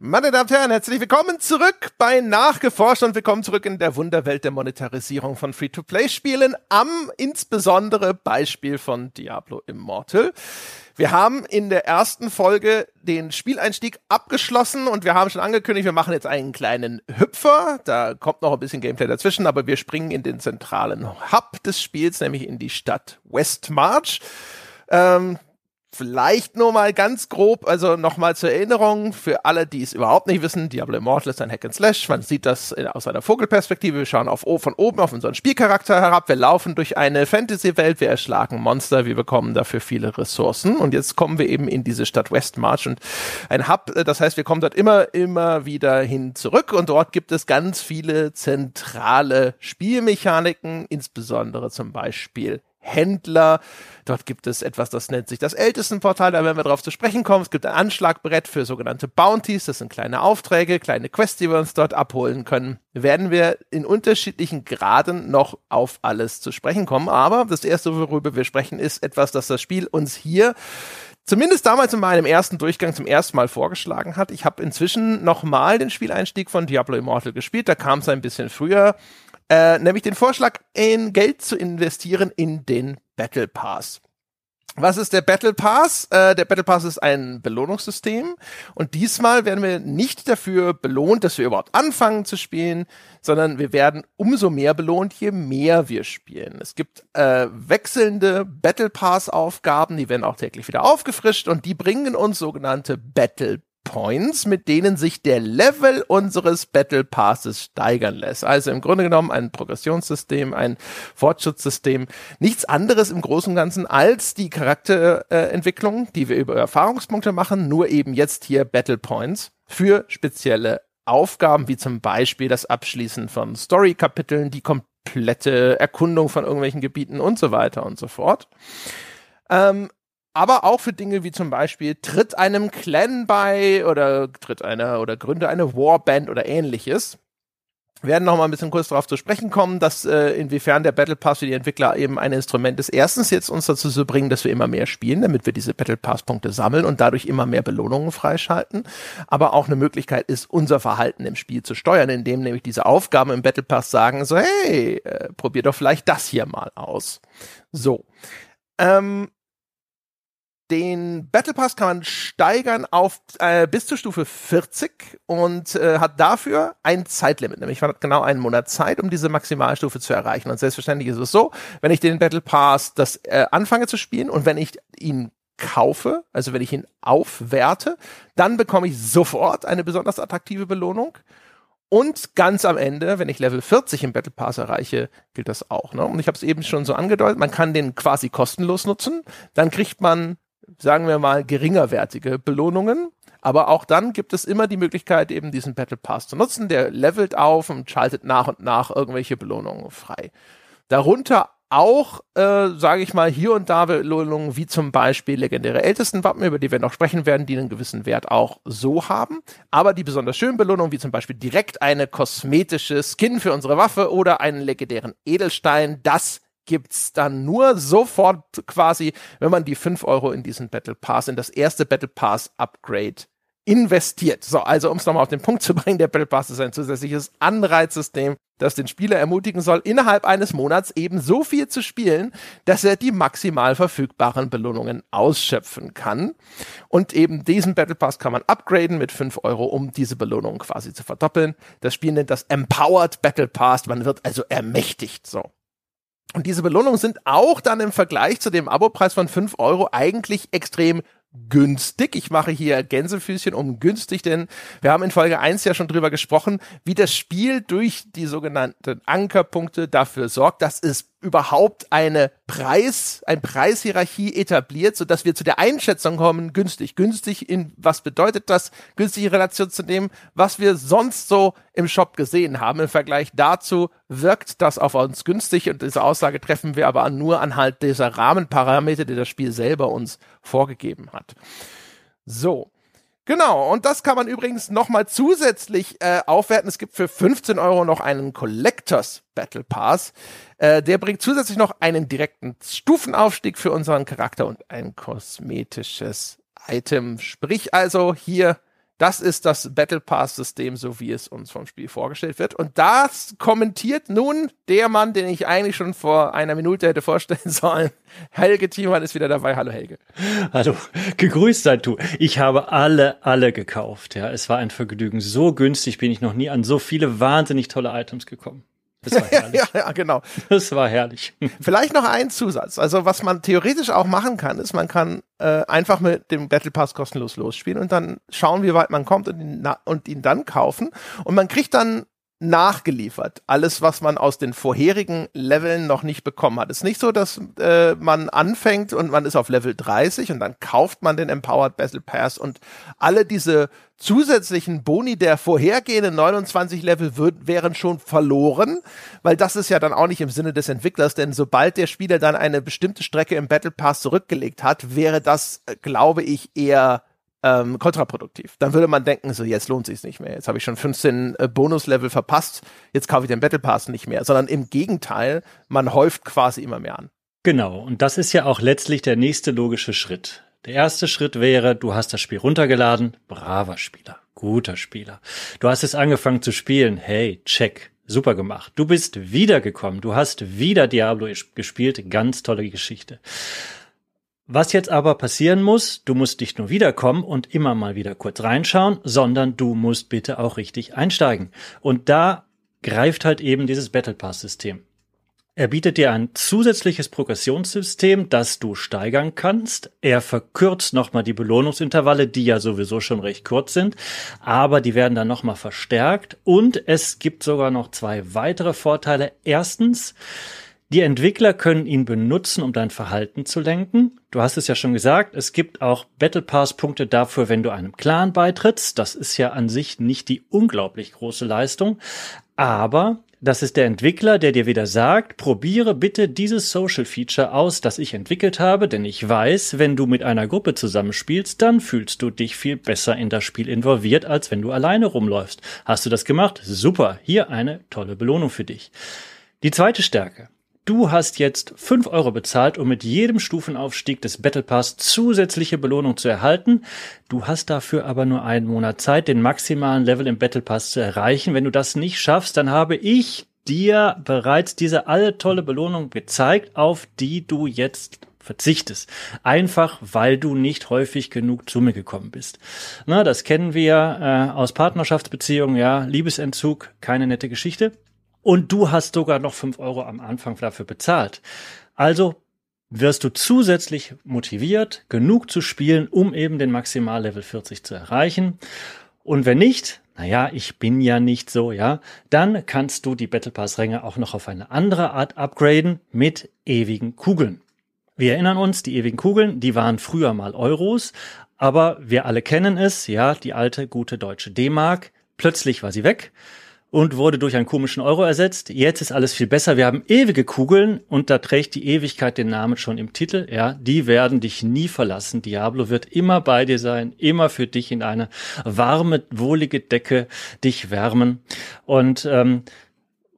Meine Damen und Herren, herzlich willkommen zurück bei Nachgeforscht und willkommen zurück in der Wunderwelt der Monetarisierung von Free-to-Play-Spielen am insbesondere Beispiel von Diablo Immortal. Wir haben in der ersten Folge den Spieleinstieg abgeschlossen und wir haben schon angekündigt, wir machen jetzt einen kleinen Hüpfer. Da kommt noch ein bisschen Gameplay dazwischen, aber wir springen in den zentralen Hub des Spiels, nämlich in die Stadt Westmarch. Ähm, Vielleicht nur mal ganz grob, also nochmal zur Erinnerung für alle, die es überhaupt nicht wissen, Diablo Immortal ist ein Hack and Slash. Man sieht das aus einer Vogelperspektive. Wir schauen auf, von oben auf unseren Spielcharakter herab. Wir laufen durch eine Fantasy-Welt. Wir erschlagen Monster. Wir bekommen dafür viele Ressourcen. Und jetzt kommen wir eben in diese Stadt Westmarch und ein Hub. Das heißt, wir kommen dort immer, immer wieder hin zurück. Und dort gibt es ganz viele zentrale Spielmechaniken, insbesondere zum Beispiel Händler. Dort gibt es etwas, das nennt sich das Ältestenportal, da werden wir darauf zu sprechen kommen. Es gibt ein Anschlagbrett für sogenannte Bounties, das sind kleine Aufträge, kleine Quests, die wir uns dort abholen können. Werden wir in unterschiedlichen Graden noch auf alles zu sprechen kommen. Aber das erste, worüber wir sprechen, ist etwas, das das Spiel uns hier zumindest damals in meinem ersten Durchgang zum ersten Mal vorgeschlagen hat. Ich habe inzwischen nochmal den Spieleinstieg von Diablo Immortal gespielt. Da kam es ein bisschen früher äh, nämlich den Vorschlag, in Geld zu investieren in den Battle Pass. Was ist der Battle Pass? Äh, der Battle Pass ist ein Belohnungssystem und diesmal werden wir nicht dafür belohnt, dass wir überhaupt anfangen zu spielen, sondern wir werden umso mehr belohnt, je mehr wir spielen. Es gibt äh, wechselnde Battle Pass Aufgaben, die werden auch täglich wieder aufgefrischt und die bringen uns sogenannte Battle Points, mit denen sich der Level unseres Battle Passes steigern lässt. Also im Grunde genommen ein Progressionssystem, ein Fortschrittssystem. Nichts anderes im Großen und Ganzen als die Charakterentwicklung, die wir über Erfahrungspunkte machen, nur eben jetzt hier Battle Points für spezielle Aufgaben, wie zum Beispiel das Abschließen von Story-Kapiteln, die komplette Erkundung von irgendwelchen Gebieten und so weiter und so fort. Ähm, aber auch für Dinge wie zum Beispiel tritt einem Clan bei oder tritt einer oder gründe eine Warband oder ähnliches. Wir werden noch mal ein bisschen kurz darauf zu sprechen kommen, dass äh, inwiefern der Battle Pass für die Entwickler eben ein Instrument ist. Erstens jetzt uns dazu zu bringen, dass wir immer mehr spielen, damit wir diese Battle Pass Punkte sammeln und dadurch immer mehr Belohnungen freischalten. Aber auch eine Möglichkeit ist, unser Verhalten im Spiel zu steuern, indem nämlich diese Aufgaben im Battle Pass sagen so, hey, äh, probier doch vielleicht das hier mal aus. So. Ähm, den Battle Pass kann man steigern auf äh, bis zur Stufe 40 und äh, hat dafür ein Zeitlimit. Nämlich man hat genau einen Monat Zeit, um diese Maximalstufe zu erreichen. Und selbstverständlich ist es so, wenn ich den Battle Pass das äh, anfange zu spielen und wenn ich ihn kaufe, also wenn ich ihn aufwerte, dann bekomme ich sofort eine besonders attraktive Belohnung. Und ganz am Ende, wenn ich Level 40 im Battle Pass erreiche, gilt das auch. Ne? Und ich habe es eben schon so angedeutet, man kann den quasi kostenlos nutzen. Dann kriegt man sagen wir mal, geringerwertige Belohnungen. Aber auch dann gibt es immer die Möglichkeit, eben diesen Battle Pass zu nutzen. Der levelt auf und schaltet nach und nach irgendwelche Belohnungen frei. Darunter auch, äh, sage ich mal, hier und da Belohnungen, wie zum Beispiel legendäre Ältestenwappen, über die wir noch sprechen werden, die einen gewissen Wert auch so haben. Aber die besonders schönen Belohnungen, wie zum Beispiel direkt eine kosmetische Skin für unsere Waffe oder einen legendären Edelstein, das gibt's dann nur sofort quasi, wenn man die fünf Euro in diesen Battle Pass, in das erste Battle Pass Upgrade investiert. So, also um es nochmal auf den Punkt zu bringen, der Battle Pass ist ein zusätzliches Anreizsystem, das den Spieler ermutigen soll, innerhalb eines Monats eben so viel zu spielen, dass er die maximal verfügbaren Belohnungen ausschöpfen kann. Und eben diesen Battle Pass kann man upgraden mit fünf Euro, um diese Belohnung quasi zu verdoppeln. Das Spiel nennt das Empowered Battle Pass. Man wird also ermächtigt. So. Und diese Belohnungen sind auch dann im Vergleich zu dem Abopreis von fünf Euro eigentlich extrem günstig. Ich mache hier Gänsefüßchen um günstig, denn wir haben in Folge 1 ja schon drüber gesprochen, wie das Spiel durch die sogenannten Ankerpunkte dafür sorgt, dass es überhaupt eine Preis, ein Preishierarchie etabliert, so dass wir zu der Einschätzung kommen, günstig. Günstig in, was bedeutet das? Günstig in Relation zu dem, was wir sonst so im Shop gesehen haben. Im Vergleich dazu wirkt das auf uns günstig und diese Aussage treffen wir aber nur anhand dieser Rahmenparameter, die das Spiel selber uns vorgegeben hat. So. Genau, und das kann man übrigens nochmal zusätzlich äh, aufwerten. Es gibt für 15 Euro noch einen Collectors Battle Pass. Äh, der bringt zusätzlich noch einen direkten Stufenaufstieg für unseren Charakter und ein kosmetisches Item. Sprich also hier Das ist das Battle Pass-System, so wie es uns vom Spiel vorgestellt wird. Und das kommentiert nun der Mann, den ich eigentlich schon vor einer Minute hätte vorstellen sollen. Helge Thiemann ist wieder dabei. Hallo Helge. Hallo, gegrüßt seid du. Ich habe alle, alle gekauft. Ja, es war ein Vergnügen. So günstig bin ich noch nie an so viele wahnsinnig tolle Items gekommen. Das war herrlich. ja, ja, genau. Das war herrlich. Vielleicht noch ein Zusatz. Also was man theoretisch auch machen kann, ist, man kann äh, einfach mit dem Battle Pass kostenlos losspielen und dann schauen, wie weit man kommt und ihn, und ihn dann kaufen. Und man kriegt dann nachgeliefert. Alles, was man aus den vorherigen Leveln noch nicht bekommen hat. Es ist nicht so, dass äh, man anfängt und man ist auf Level 30 und dann kauft man den Empowered Battle Pass und alle diese zusätzlichen Boni der vorhergehenden 29 Level würd, wären schon verloren, weil das ist ja dann auch nicht im Sinne des Entwicklers, denn sobald der Spieler dann eine bestimmte Strecke im Battle Pass zurückgelegt hat, wäre das, äh, glaube ich, eher ähm, kontraproduktiv. Dann würde man denken, so jetzt lohnt sich nicht mehr. Jetzt habe ich schon 15 äh, Bonuslevel verpasst, jetzt kaufe ich den Battle Pass nicht mehr, sondern im Gegenteil, man häuft quasi immer mehr an. Genau, und das ist ja auch letztlich der nächste logische Schritt. Der erste Schritt wäre, du hast das Spiel runtergeladen, braver Spieler, guter Spieler. Du hast es angefangen zu spielen, hey, check, super gemacht. Du bist wiedergekommen, du hast wieder Diablo gespielt, ganz tolle Geschichte. Was jetzt aber passieren muss, du musst nicht nur wiederkommen und immer mal wieder kurz reinschauen, sondern du musst bitte auch richtig einsteigen. Und da greift halt eben dieses Battle Pass System. Er bietet dir ein zusätzliches Progressionssystem, das du steigern kannst. Er verkürzt nochmal die Belohnungsintervalle, die ja sowieso schon recht kurz sind, aber die werden dann nochmal verstärkt. Und es gibt sogar noch zwei weitere Vorteile. Erstens, die Entwickler können ihn benutzen, um dein Verhalten zu lenken. Du hast es ja schon gesagt, es gibt auch Battle Pass Punkte dafür, wenn du einem Clan beitrittst. Das ist ja an sich nicht die unglaublich große Leistung, aber das ist der Entwickler, der dir wieder sagt, probiere bitte dieses Social Feature aus, das ich entwickelt habe, denn ich weiß, wenn du mit einer Gruppe zusammenspielst, dann fühlst du dich viel besser in das Spiel involviert, als wenn du alleine rumläufst. Hast du das gemacht? Super, hier eine tolle Belohnung für dich. Die zweite Stärke. Du hast jetzt fünf Euro bezahlt, um mit jedem Stufenaufstieg des Battle Pass zusätzliche Belohnung zu erhalten. Du hast dafür aber nur einen Monat Zeit, den maximalen Level im Battle Pass zu erreichen. Wenn du das nicht schaffst, dann habe ich dir bereits diese alle tolle Belohnung gezeigt, auf die du jetzt verzichtest. Einfach, weil du nicht häufig genug zu mir gekommen bist. Na, das kennen wir äh, aus Partnerschaftsbeziehungen, ja, Liebesentzug, keine nette Geschichte. Und du hast sogar noch fünf Euro am Anfang dafür bezahlt. Also wirst du zusätzlich motiviert, genug zu spielen, um eben den Maximallevel 40 zu erreichen. Und wenn nicht, naja, ich bin ja nicht so, ja, dann kannst du die Battle Pass Ränge auch noch auf eine andere Art upgraden mit ewigen Kugeln. Wir erinnern uns, die ewigen Kugeln, die waren früher mal Euros, aber wir alle kennen es, ja, die alte gute deutsche D-Mark. Plötzlich war sie weg und wurde durch einen komischen Euro ersetzt. Jetzt ist alles viel besser. Wir haben ewige Kugeln und da trägt die Ewigkeit den Namen schon im Titel. Ja, die werden dich nie verlassen. Diablo wird immer bei dir sein, immer für dich in eine warme, wohlige Decke dich wärmen. Und ähm,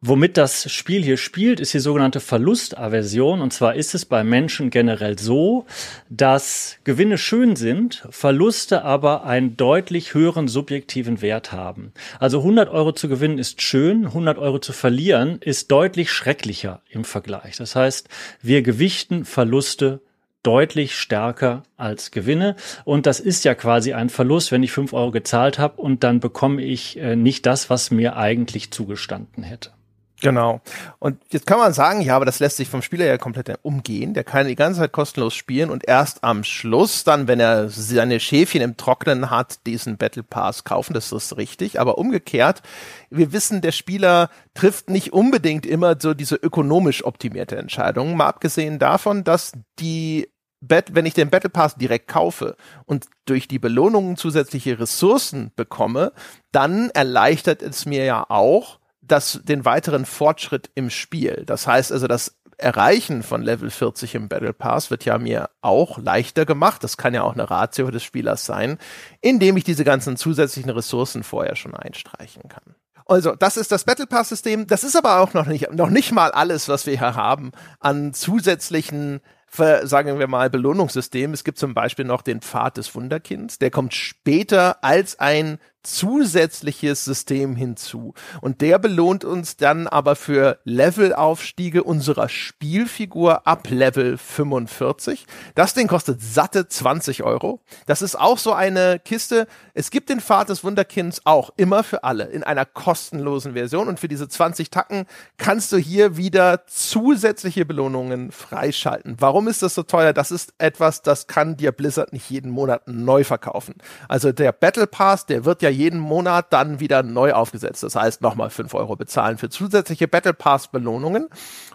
Womit das Spiel hier spielt, ist die sogenannte Verlustaversion. Und zwar ist es bei Menschen generell so, dass Gewinne schön sind, Verluste aber einen deutlich höheren subjektiven Wert haben. Also 100 Euro zu gewinnen ist schön, 100 Euro zu verlieren ist deutlich schrecklicher im Vergleich. Das heißt, wir gewichten Verluste deutlich stärker als Gewinne. Und das ist ja quasi ein Verlust, wenn ich 5 Euro gezahlt habe und dann bekomme ich äh, nicht das, was mir eigentlich zugestanden hätte. Genau. Und jetzt kann man sagen, ja, aber das lässt sich vom Spieler ja komplett umgehen. Der kann die ganze Zeit kostenlos spielen und erst am Schluss dann, wenn er seine Schäfchen im Trocknen hat, diesen Battle Pass kaufen. Das ist richtig. Aber umgekehrt, wir wissen, der Spieler trifft nicht unbedingt immer so diese ökonomisch optimierte Entscheidung. Mal abgesehen davon, dass die wenn ich den Battle Pass direkt kaufe und durch die Belohnungen zusätzliche Ressourcen bekomme, dann erleichtert es mir ja auch, das, den weiteren Fortschritt im Spiel. Das heißt also, das Erreichen von Level 40 im Battle Pass wird ja mir auch leichter gemacht. Das kann ja auch eine Ratio des Spielers sein, indem ich diese ganzen zusätzlichen Ressourcen vorher schon einstreichen kann. Also, das ist das Battle Pass System. Das ist aber auch noch nicht, noch nicht mal alles, was wir hier haben an zusätzlichen sagen wir mal, Belohnungssystem. Es gibt zum Beispiel noch den Pfad des Wunderkinds, der kommt später als ein zusätzliches System hinzu. Und der belohnt uns dann aber für Levelaufstiege unserer Spielfigur ab Level 45. Das Ding kostet satte 20 Euro. Das ist auch so eine Kiste. Es gibt den Pfad des Wunderkinds auch immer für alle in einer kostenlosen Version. Und für diese 20 Tacken kannst du hier wieder zusätzliche Belohnungen freischalten. Warum ist das so teuer? Das ist etwas, das kann dir Blizzard nicht jeden Monat neu verkaufen. Also der Battle Pass, der wird ja jeden Monat dann wieder neu aufgesetzt. Das heißt, nochmal fünf Euro bezahlen für zusätzliche Battle Pass Belohnungen.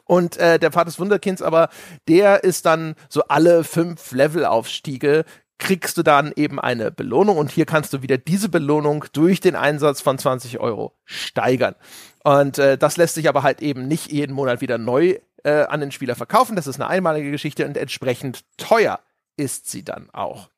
Und äh, der Pfad des Wunderkinds aber, der ist dann so alle fünf Levelaufstiege kriegst du dann eben eine Belohnung und hier kannst du wieder diese Belohnung durch den Einsatz von 20 Euro steigern. Und äh, das lässt sich aber halt eben nicht jeden Monat wieder neu äh, an den Spieler verkaufen. Das ist eine einmalige Geschichte und entsprechend teuer ist sie dann auch.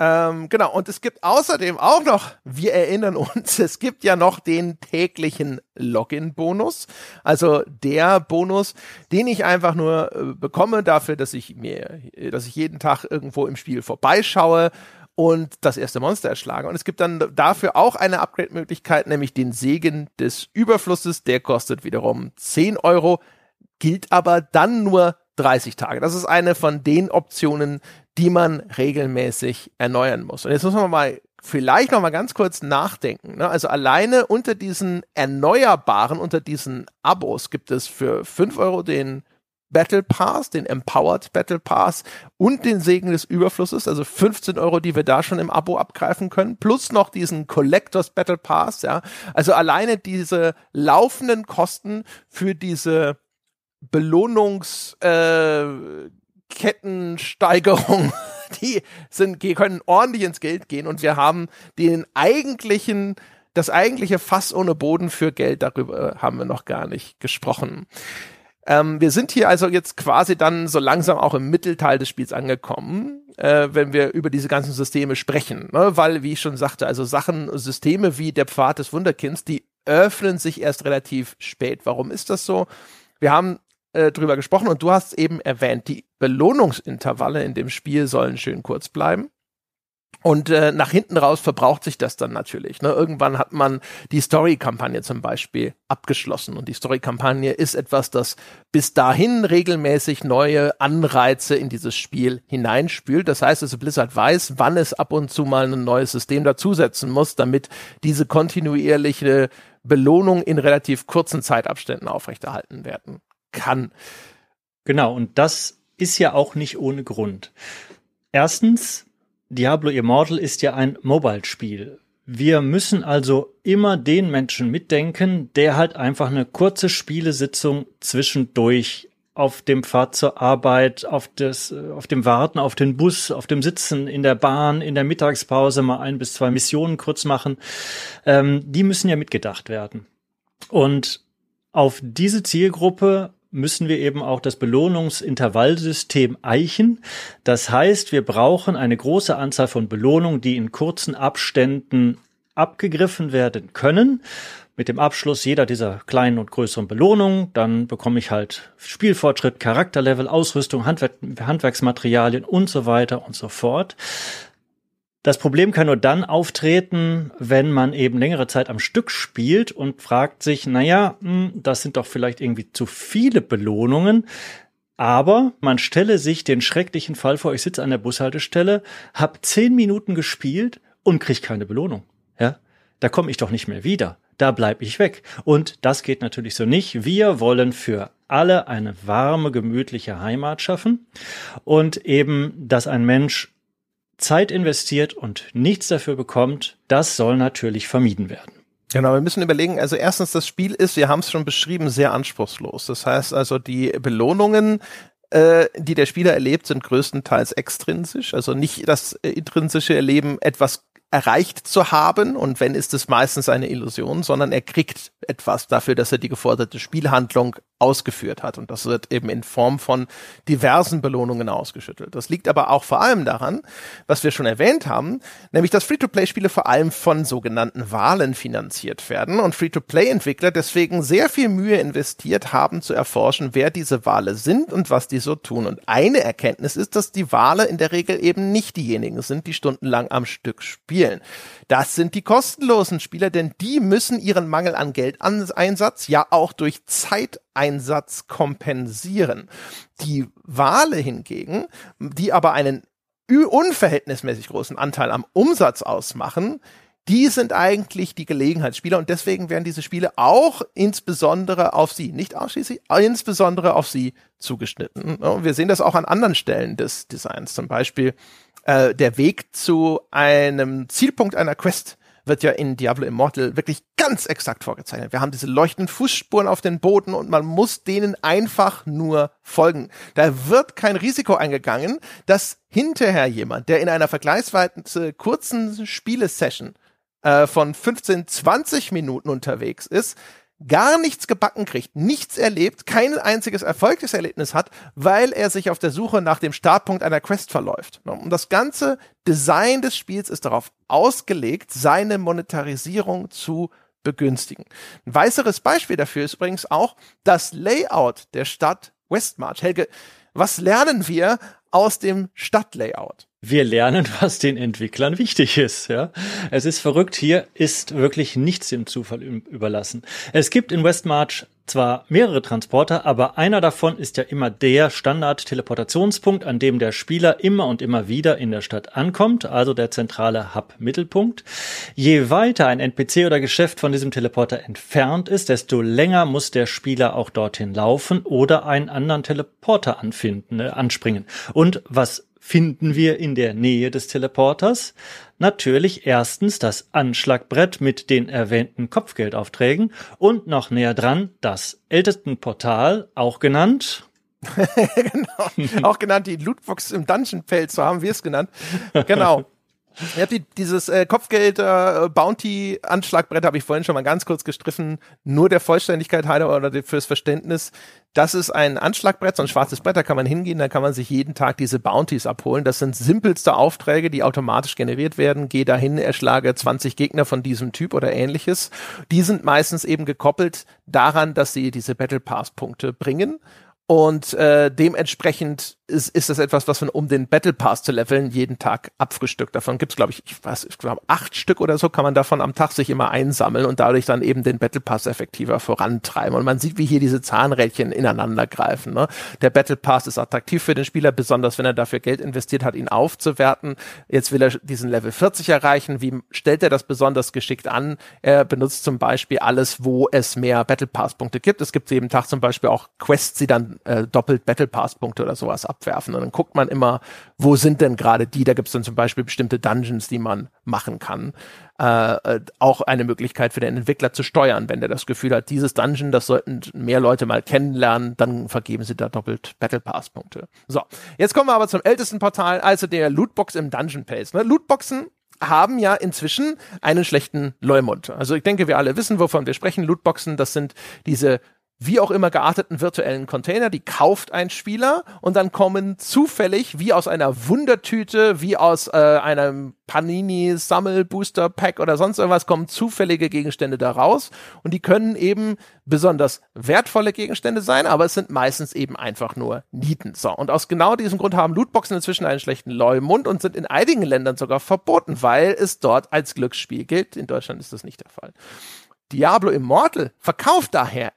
Ähm, genau, und es gibt außerdem auch noch, wir erinnern uns, es gibt ja noch den täglichen Login-Bonus. Also der Bonus, den ich einfach nur äh, bekomme dafür, dass ich mir, dass ich jeden Tag irgendwo im Spiel vorbeischaue und das erste Monster erschlage. Und es gibt dann dafür auch eine Upgrade-Möglichkeit, nämlich den Segen des Überflusses. Der kostet wiederum 10 Euro, gilt aber dann nur 30 Tage. Das ist eine von den Optionen, die man regelmäßig erneuern muss. Und jetzt muss man mal vielleicht noch mal ganz kurz nachdenken. Ne? Also alleine unter diesen erneuerbaren, unter diesen Abos gibt es für 5 Euro den Battle Pass, den Empowered Battle Pass und den Segen des Überflusses, also 15 Euro, die wir da schon im Abo abgreifen können, plus noch diesen Collectors Battle Pass, ja. Also alleine diese laufenden Kosten für diese Belohnungs, äh, die sind, die können ordentlich ins Geld gehen und wir haben den eigentlichen, das eigentliche Fass ohne Boden für Geld, darüber haben wir noch gar nicht gesprochen. Ähm, wir sind hier also jetzt quasi dann so langsam auch im Mittelteil des Spiels angekommen, äh, wenn wir über diese ganzen Systeme sprechen. Ne? Weil, wie ich schon sagte, also Sachen, Systeme wie der Pfad des Wunderkinds, die öffnen sich erst relativ spät. Warum ist das so? Wir haben äh, drüber gesprochen und du hast eben erwähnt, die Belohnungsintervalle in dem Spiel sollen schön kurz bleiben. Und äh, nach hinten raus verbraucht sich das dann natürlich. Ne? Irgendwann hat man die Story-Kampagne zum Beispiel abgeschlossen. Und die Story-Kampagne ist etwas, das bis dahin regelmäßig neue Anreize in dieses Spiel hineinspült. Das heißt, also Blizzard weiß, wann es ab und zu mal ein neues System dazusetzen muss, damit diese kontinuierliche Belohnung in relativ kurzen Zeitabständen aufrechterhalten werden kann. Genau, und das ist ja auch nicht ohne Grund. Erstens, Diablo Immortal ist ja ein Mobile-Spiel. Wir müssen also immer den Menschen mitdenken, der halt einfach eine kurze Spielesitzung zwischendurch auf dem Pfad zur Arbeit, auf das, auf dem Warten, auf den Bus, auf dem Sitzen in der Bahn, in der Mittagspause mal ein bis zwei Missionen kurz machen. Ähm, die müssen ja mitgedacht werden. Und auf diese Zielgruppe müssen wir eben auch das Belohnungsintervallsystem eichen. Das heißt, wir brauchen eine große Anzahl von Belohnungen, die in kurzen Abständen abgegriffen werden können. Mit dem Abschluss jeder dieser kleinen und größeren Belohnungen, dann bekomme ich halt Spielfortschritt, Charakterlevel, Ausrüstung, Handwerk Handwerksmaterialien und so weiter und so fort. Das Problem kann nur dann auftreten, wenn man eben längere Zeit am Stück spielt und fragt sich, naja, hm, das sind doch vielleicht irgendwie zu viele Belohnungen. Aber man stelle sich den schrecklichen Fall vor, ich sitze an der Bushaltestelle, hab zehn Minuten gespielt und krieg keine Belohnung. Ja, da komme ich doch nicht mehr wieder. Da bleib ich weg. Und das geht natürlich so nicht. Wir wollen für alle eine warme, gemütliche Heimat schaffen und eben, dass ein Mensch Zeit investiert und nichts dafür bekommt, das soll natürlich vermieden werden. Genau, wir müssen überlegen, also erstens, das Spiel ist, wir haben es schon beschrieben, sehr anspruchslos. Das heißt also, die Belohnungen, äh, die der Spieler erlebt, sind größtenteils extrinsisch. Also nicht das äh, intrinsische Erleben, etwas erreicht zu haben und wenn ist es meistens eine Illusion, sondern er kriegt etwas dafür, dass er die geforderte Spielhandlung ausgeführt hat. Und das wird eben in Form von diversen Belohnungen ausgeschüttelt. Das liegt aber auch vor allem daran, was wir schon erwähnt haben, nämlich dass Free-to-Play-Spiele vor allem von sogenannten Wahlen finanziert werden und Free-to-Play-Entwickler deswegen sehr viel Mühe investiert haben zu erforschen, wer diese Wale sind und was die so tun. Und eine Erkenntnis ist, dass die Wale in der Regel eben nicht diejenigen sind, die stundenlang am Stück spielen. Das sind die kostenlosen Spieler, denn die müssen ihren Mangel an Geldeinsatz ja auch durch Zeiteinsatz kompensieren. Die Wale hingegen, die aber einen unverhältnismäßig großen Anteil am Umsatz ausmachen, die sind eigentlich die Gelegenheitsspieler und deswegen werden diese Spiele auch insbesondere auf sie, nicht ausschließlich, insbesondere auf sie zugeschnitten. Wir sehen das auch an anderen Stellen des Designs, zum Beispiel äh, der Weg zu einem Zielpunkt einer Quest wird ja in Diablo Immortal wirklich ganz exakt vorgezeichnet. Wir haben diese leuchtenden Fußspuren auf den Boden und man muss denen einfach nur folgen. Da wird kein Risiko eingegangen, dass hinterher jemand, der in einer vergleichsweise kurzen Spielesession äh, von 15, 20 Minuten unterwegs ist, gar nichts gebacken kriegt, nichts erlebt, kein einziges Erfolgserlebnis hat, weil er sich auf der Suche nach dem Startpunkt einer Quest verläuft. Und das ganze Design des Spiels ist darauf ausgelegt, seine Monetarisierung zu begünstigen. Ein weiteres Beispiel dafür ist übrigens auch das Layout der Stadt Westmarch. Helge, was lernen wir aus dem Stadtlayout? Wir lernen, was den Entwicklern wichtig ist. Ja, es ist verrückt. Hier ist wirklich nichts dem Zufall überlassen. Es gibt in Westmarch zwar mehrere Transporter, aber einer davon ist ja immer der Standard-Teleportationspunkt, an dem der Spieler immer und immer wieder in der Stadt ankommt, also der zentrale Hub-Mittelpunkt. Je weiter ein NPC oder Geschäft von diesem Teleporter entfernt ist, desto länger muss der Spieler auch dorthin laufen oder einen anderen Teleporter anfinden, äh, anspringen. Und was finden wir in der Nähe des Teleporters natürlich erstens das Anschlagbrett mit den erwähnten Kopfgeldaufträgen und noch näher dran das Ältestenportal, auch genannt genau. Auch genannt die Lootbox im Dungeon Feld, so haben wir es genannt. Genau. Ich habe die, dieses äh, Kopfgeld äh, Bounty Anschlagbrett habe ich vorhin schon mal ganz kurz gestriffen, nur der Vollständigkeit halber oder fürs Verständnis. Das ist ein Anschlagbrett, so ein schwarzes Brett, da kann man hingehen, da kann man sich jeden Tag diese Bounties abholen. Das sind simpelste Aufträge, die automatisch generiert werden. Geh dahin, erschlage 20 Gegner von diesem Typ oder ähnliches. Die sind meistens eben gekoppelt daran, dass sie diese Battle Pass Punkte bringen und äh, dementsprechend ist, ist das etwas, was man, um den Battle Pass zu leveln, jeden Tag abfrühstückt. Davon gibt's glaube ich, ich weiß, ich glaube, acht Stück oder so kann man davon am Tag sich immer einsammeln und dadurch dann eben den Battle Pass effektiver vorantreiben. Und man sieht, wie hier diese Zahnrädchen ineinander greifen. Ne? Der Battle Pass ist attraktiv für den Spieler, besonders wenn er dafür Geld investiert hat, ihn aufzuwerten. Jetzt will er diesen Level 40 erreichen. Wie stellt er das besonders geschickt an? Er benutzt zum Beispiel alles, wo es mehr Battle Pass Punkte gibt. Es gibt jeden Tag zum Beispiel auch Quests, die dann äh, doppelt Battle Pass Punkte oder sowas abwerfen. Und dann guckt man immer, wo sind denn gerade die? Da gibt es dann zum Beispiel bestimmte Dungeons, die man machen kann. Äh, äh, auch eine Möglichkeit für den Entwickler zu steuern, wenn der das Gefühl hat, dieses Dungeon, das sollten mehr Leute mal kennenlernen, dann vergeben sie da doppelt Battle Pass Punkte. So, jetzt kommen wir aber zum ältesten Portal, also der Lootbox im Dungeon Pace. Ne? Lootboxen haben ja inzwischen einen schlechten Leumund. Also ich denke, wir alle wissen, wovon wir sprechen. Lootboxen, das sind diese wie auch immer gearteten virtuellen Container, die kauft ein Spieler und dann kommen zufällig wie aus einer Wundertüte, wie aus äh, einem Panini Sammel Booster Pack oder sonst irgendwas kommen zufällige Gegenstände da raus und die können eben besonders wertvolle Gegenstände sein, aber es sind meistens eben einfach nur Nieten. So und aus genau diesem Grund haben Lootboxen inzwischen einen schlechten Leumund und sind in einigen Ländern sogar verboten, weil es dort als Glücksspiel gilt. In Deutschland ist das nicht der Fall. Diablo Immortal verkauft daher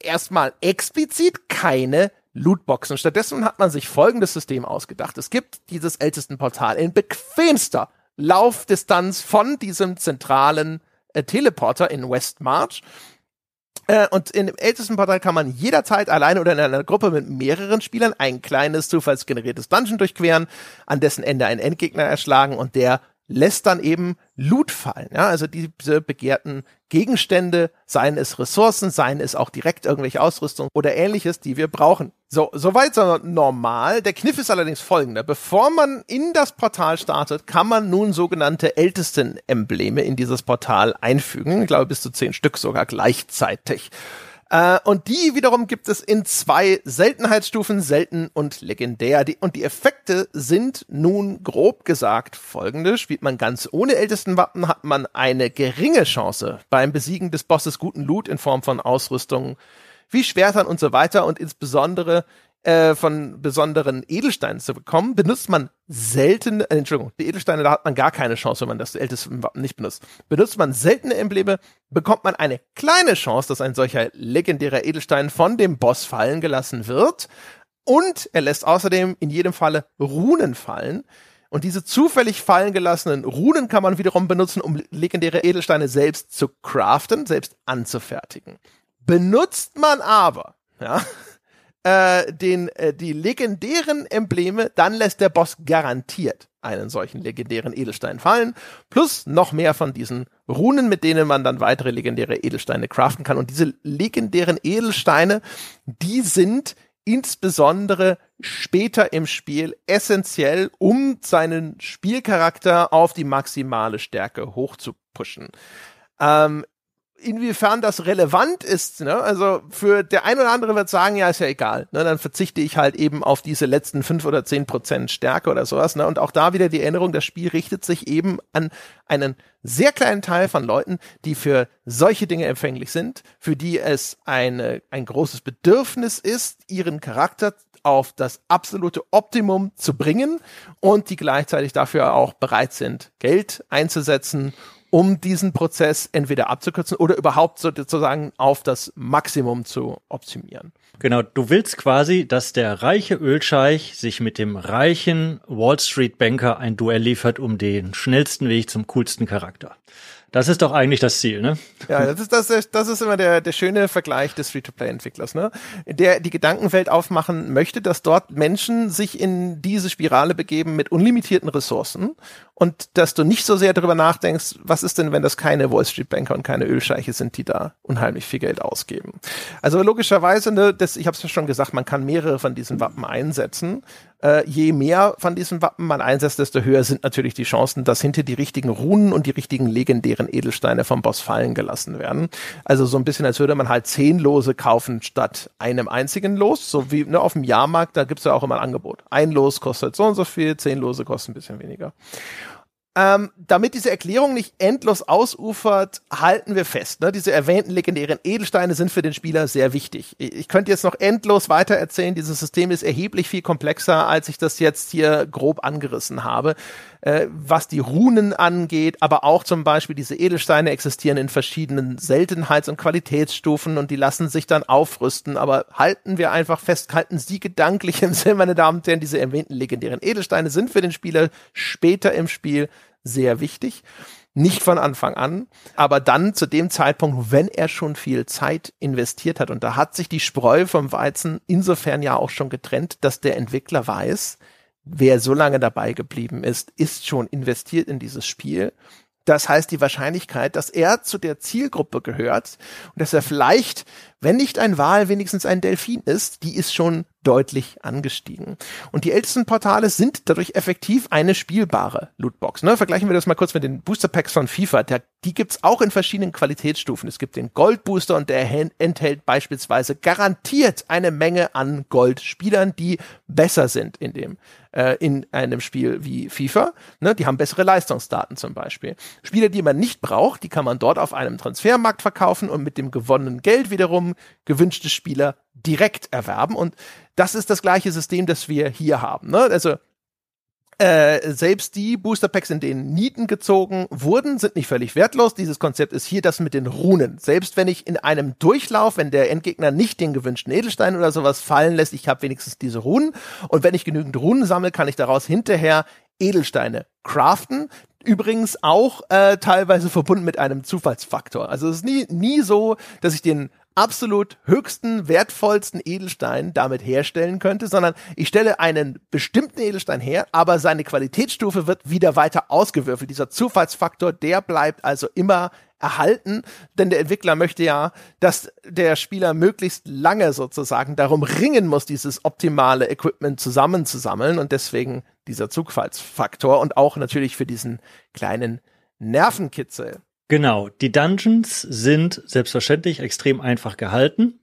erstmal explizit keine Lootboxen. Stattdessen hat man sich folgendes System ausgedacht. Es gibt dieses ältesten Portal in bequemster Laufdistanz von diesem zentralen äh, Teleporter in Westmarch. Äh, und in dem ältesten Portal kann man jederzeit alleine oder in einer Gruppe mit mehreren Spielern ein kleines zufallsgeneriertes Dungeon durchqueren, an dessen Ende einen Endgegner erschlagen und der lässt dann eben Loot fallen. Ja, also diese begehrten Gegenstände, seien es Ressourcen, seien es auch direkt irgendwelche Ausrüstung oder ähnliches, die wir brauchen. So, soweit so normal. Der Kniff ist allerdings folgender. Bevor man in das Portal startet, kann man nun sogenannte Ältesten-Embleme in dieses Portal einfügen. Ich glaube, bis zu zehn Stück sogar gleichzeitig. Äh, und die wiederum gibt es in zwei Seltenheitsstufen, selten und legendär. Die, und die Effekte sind nun grob gesagt folgende. Spielt man ganz ohne ältesten Wappen, hat man eine geringe Chance beim Besiegen des Bosses guten Loot in Form von Ausrüstung wie Schwertern und so weiter und insbesondere äh, von besonderen Edelsteinen zu bekommen, benutzt man selten, äh, Entschuldigung, die Edelsteine, da hat man gar keine Chance, wenn man das älteste Wappen nicht benutzt. Benutzt man seltene Embleme, bekommt man eine kleine Chance, dass ein solcher legendärer Edelstein von dem Boss fallen gelassen wird. Und er lässt außerdem in jedem Falle Runen fallen. Und diese zufällig fallen gelassenen Runen kann man wiederum benutzen, um legendäre Edelsteine selbst zu craften, selbst anzufertigen. Benutzt man aber, ja, äh, den, äh, die legendären Embleme, dann lässt der Boss garantiert einen solchen legendären Edelstein fallen, plus noch mehr von diesen Runen, mit denen man dann weitere legendäre Edelsteine craften kann. Und diese legendären Edelsteine, die sind insbesondere später im Spiel essentiell, um seinen Spielcharakter auf die maximale Stärke hochzupushen. Ähm, inwiefern das relevant ist, ne? Also für der ein oder andere wird sagen, ja, ist ja egal, ne? Dann verzichte ich halt eben auf diese letzten fünf oder zehn Prozent Stärke oder sowas, ne? Und auch da wieder die Erinnerung, das Spiel richtet sich eben an einen sehr kleinen Teil von Leuten, die für solche Dinge empfänglich sind, für die es eine, ein großes Bedürfnis ist, ihren Charakter auf das absolute Optimum zu bringen und die gleichzeitig dafür auch bereit sind, Geld einzusetzen, um diesen Prozess entweder abzukürzen oder überhaupt sozusagen auf das Maximum zu optimieren. Genau, du willst quasi, dass der reiche Ölscheich sich mit dem reichen Wall Street Banker ein Duell liefert um den schnellsten Weg zum coolsten Charakter. Das ist doch eigentlich das Ziel, ne? Ja, das ist, das ist, das ist immer der, der schöne Vergleich des Free-to-Play-Entwicklers, ne? Der die Gedankenwelt aufmachen möchte, dass dort Menschen sich in diese Spirale begeben mit unlimitierten Ressourcen und dass du nicht so sehr darüber nachdenkst, was ist denn, wenn das keine Wall Street Banker und keine Ölscheiche sind, die da unheimlich viel Geld ausgeben. Also logischerweise, ne, das, ich habe es ja schon gesagt, man kann mehrere von diesen Wappen einsetzen. Äh, je mehr von diesen Wappen man einsetzt, desto höher sind natürlich die Chancen, dass hinter die richtigen Runen und die richtigen legendären Edelsteine vom Boss fallen gelassen werden. Also so ein bisschen, als würde man halt zehn Lose kaufen statt einem einzigen Los. So wie ne, auf dem Jahrmarkt, da gibt's ja auch immer ein Angebot. Ein Los kostet so und so viel, zehn Lose kosten ein bisschen weniger. Ähm, damit diese Erklärung nicht endlos ausufert, halten wir fest. Ne? Diese erwähnten legendären Edelsteine sind für den Spieler sehr wichtig. Ich, ich könnte jetzt noch endlos weiter erzählen. Dieses System ist erheblich viel komplexer, als ich das jetzt hier grob angerissen habe. Äh, was die Runen angeht, aber auch zum Beispiel diese Edelsteine existieren in verschiedenen Seltenheits- und Qualitätsstufen und die lassen sich dann aufrüsten. Aber halten wir einfach fest, halten Sie gedanklich im Sinn, meine Damen und Herren, diese erwähnten legendären Edelsteine sind für den Spieler später im Spiel sehr wichtig. Nicht von Anfang an, aber dann zu dem Zeitpunkt, wenn er schon viel Zeit investiert hat. Und da hat sich die Spreu vom Weizen insofern ja auch schon getrennt, dass der Entwickler weiß, wer so lange dabei geblieben ist, ist schon investiert in dieses Spiel. Das heißt, die Wahrscheinlichkeit, dass er zu der Zielgruppe gehört und dass er vielleicht, wenn nicht ein Wal, wenigstens ein Delfin ist, die ist schon deutlich angestiegen. Und die ältesten Portale sind dadurch effektiv eine spielbare Lootbox. Ne? Vergleichen wir das mal kurz mit den Booster Packs von FIFA. Der, die gibt's auch in verschiedenen Qualitätsstufen. Es gibt den Gold Booster und der enthält beispielsweise garantiert eine Menge an Goldspielern, die besser sind in dem äh, in einem Spiel wie FIFA. Ne? Die haben bessere Leistungsdaten zum Beispiel. Spieler, die man nicht braucht, die kann man dort auf einem Transfermarkt verkaufen und mit dem gewonnenen Geld wiederum gewünschte Spieler direkt erwerben. Und das ist das gleiche System, das wir hier haben. Ne? Also äh, selbst die Booster Packs, in denen Nieten gezogen wurden, sind nicht völlig wertlos. Dieses Konzept ist hier das mit den Runen. Selbst wenn ich in einem Durchlauf, wenn der Endgegner nicht den gewünschten Edelstein oder sowas fallen lässt, ich habe wenigstens diese Runen. Und wenn ich genügend Runen sammle, kann ich daraus hinterher Edelsteine craften. Übrigens auch äh, teilweise verbunden mit einem Zufallsfaktor. Also es ist nie, nie so, dass ich den absolut höchsten, wertvollsten Edelstein damit herstellen könnte, sondern ich stelle einen bestimmten Edelstein her, aber seine Qualitätsstufe wird wieder weiter ausgewürfelt. Dieser Zufallsfaktor, der bleibt also immer erhalten, denn der Entwickler möchte ja, dass der Spieler möglichst lange sozusagen darum ringen muss, dieses optimale Equipment zusammenzusammeln und deswegen dieser Zugfallsfaktor und auch natürlich für diesen kleinen Nervenkitzel. Genau, die Dungeons sind selbstverständlich extrem einfach gehalten.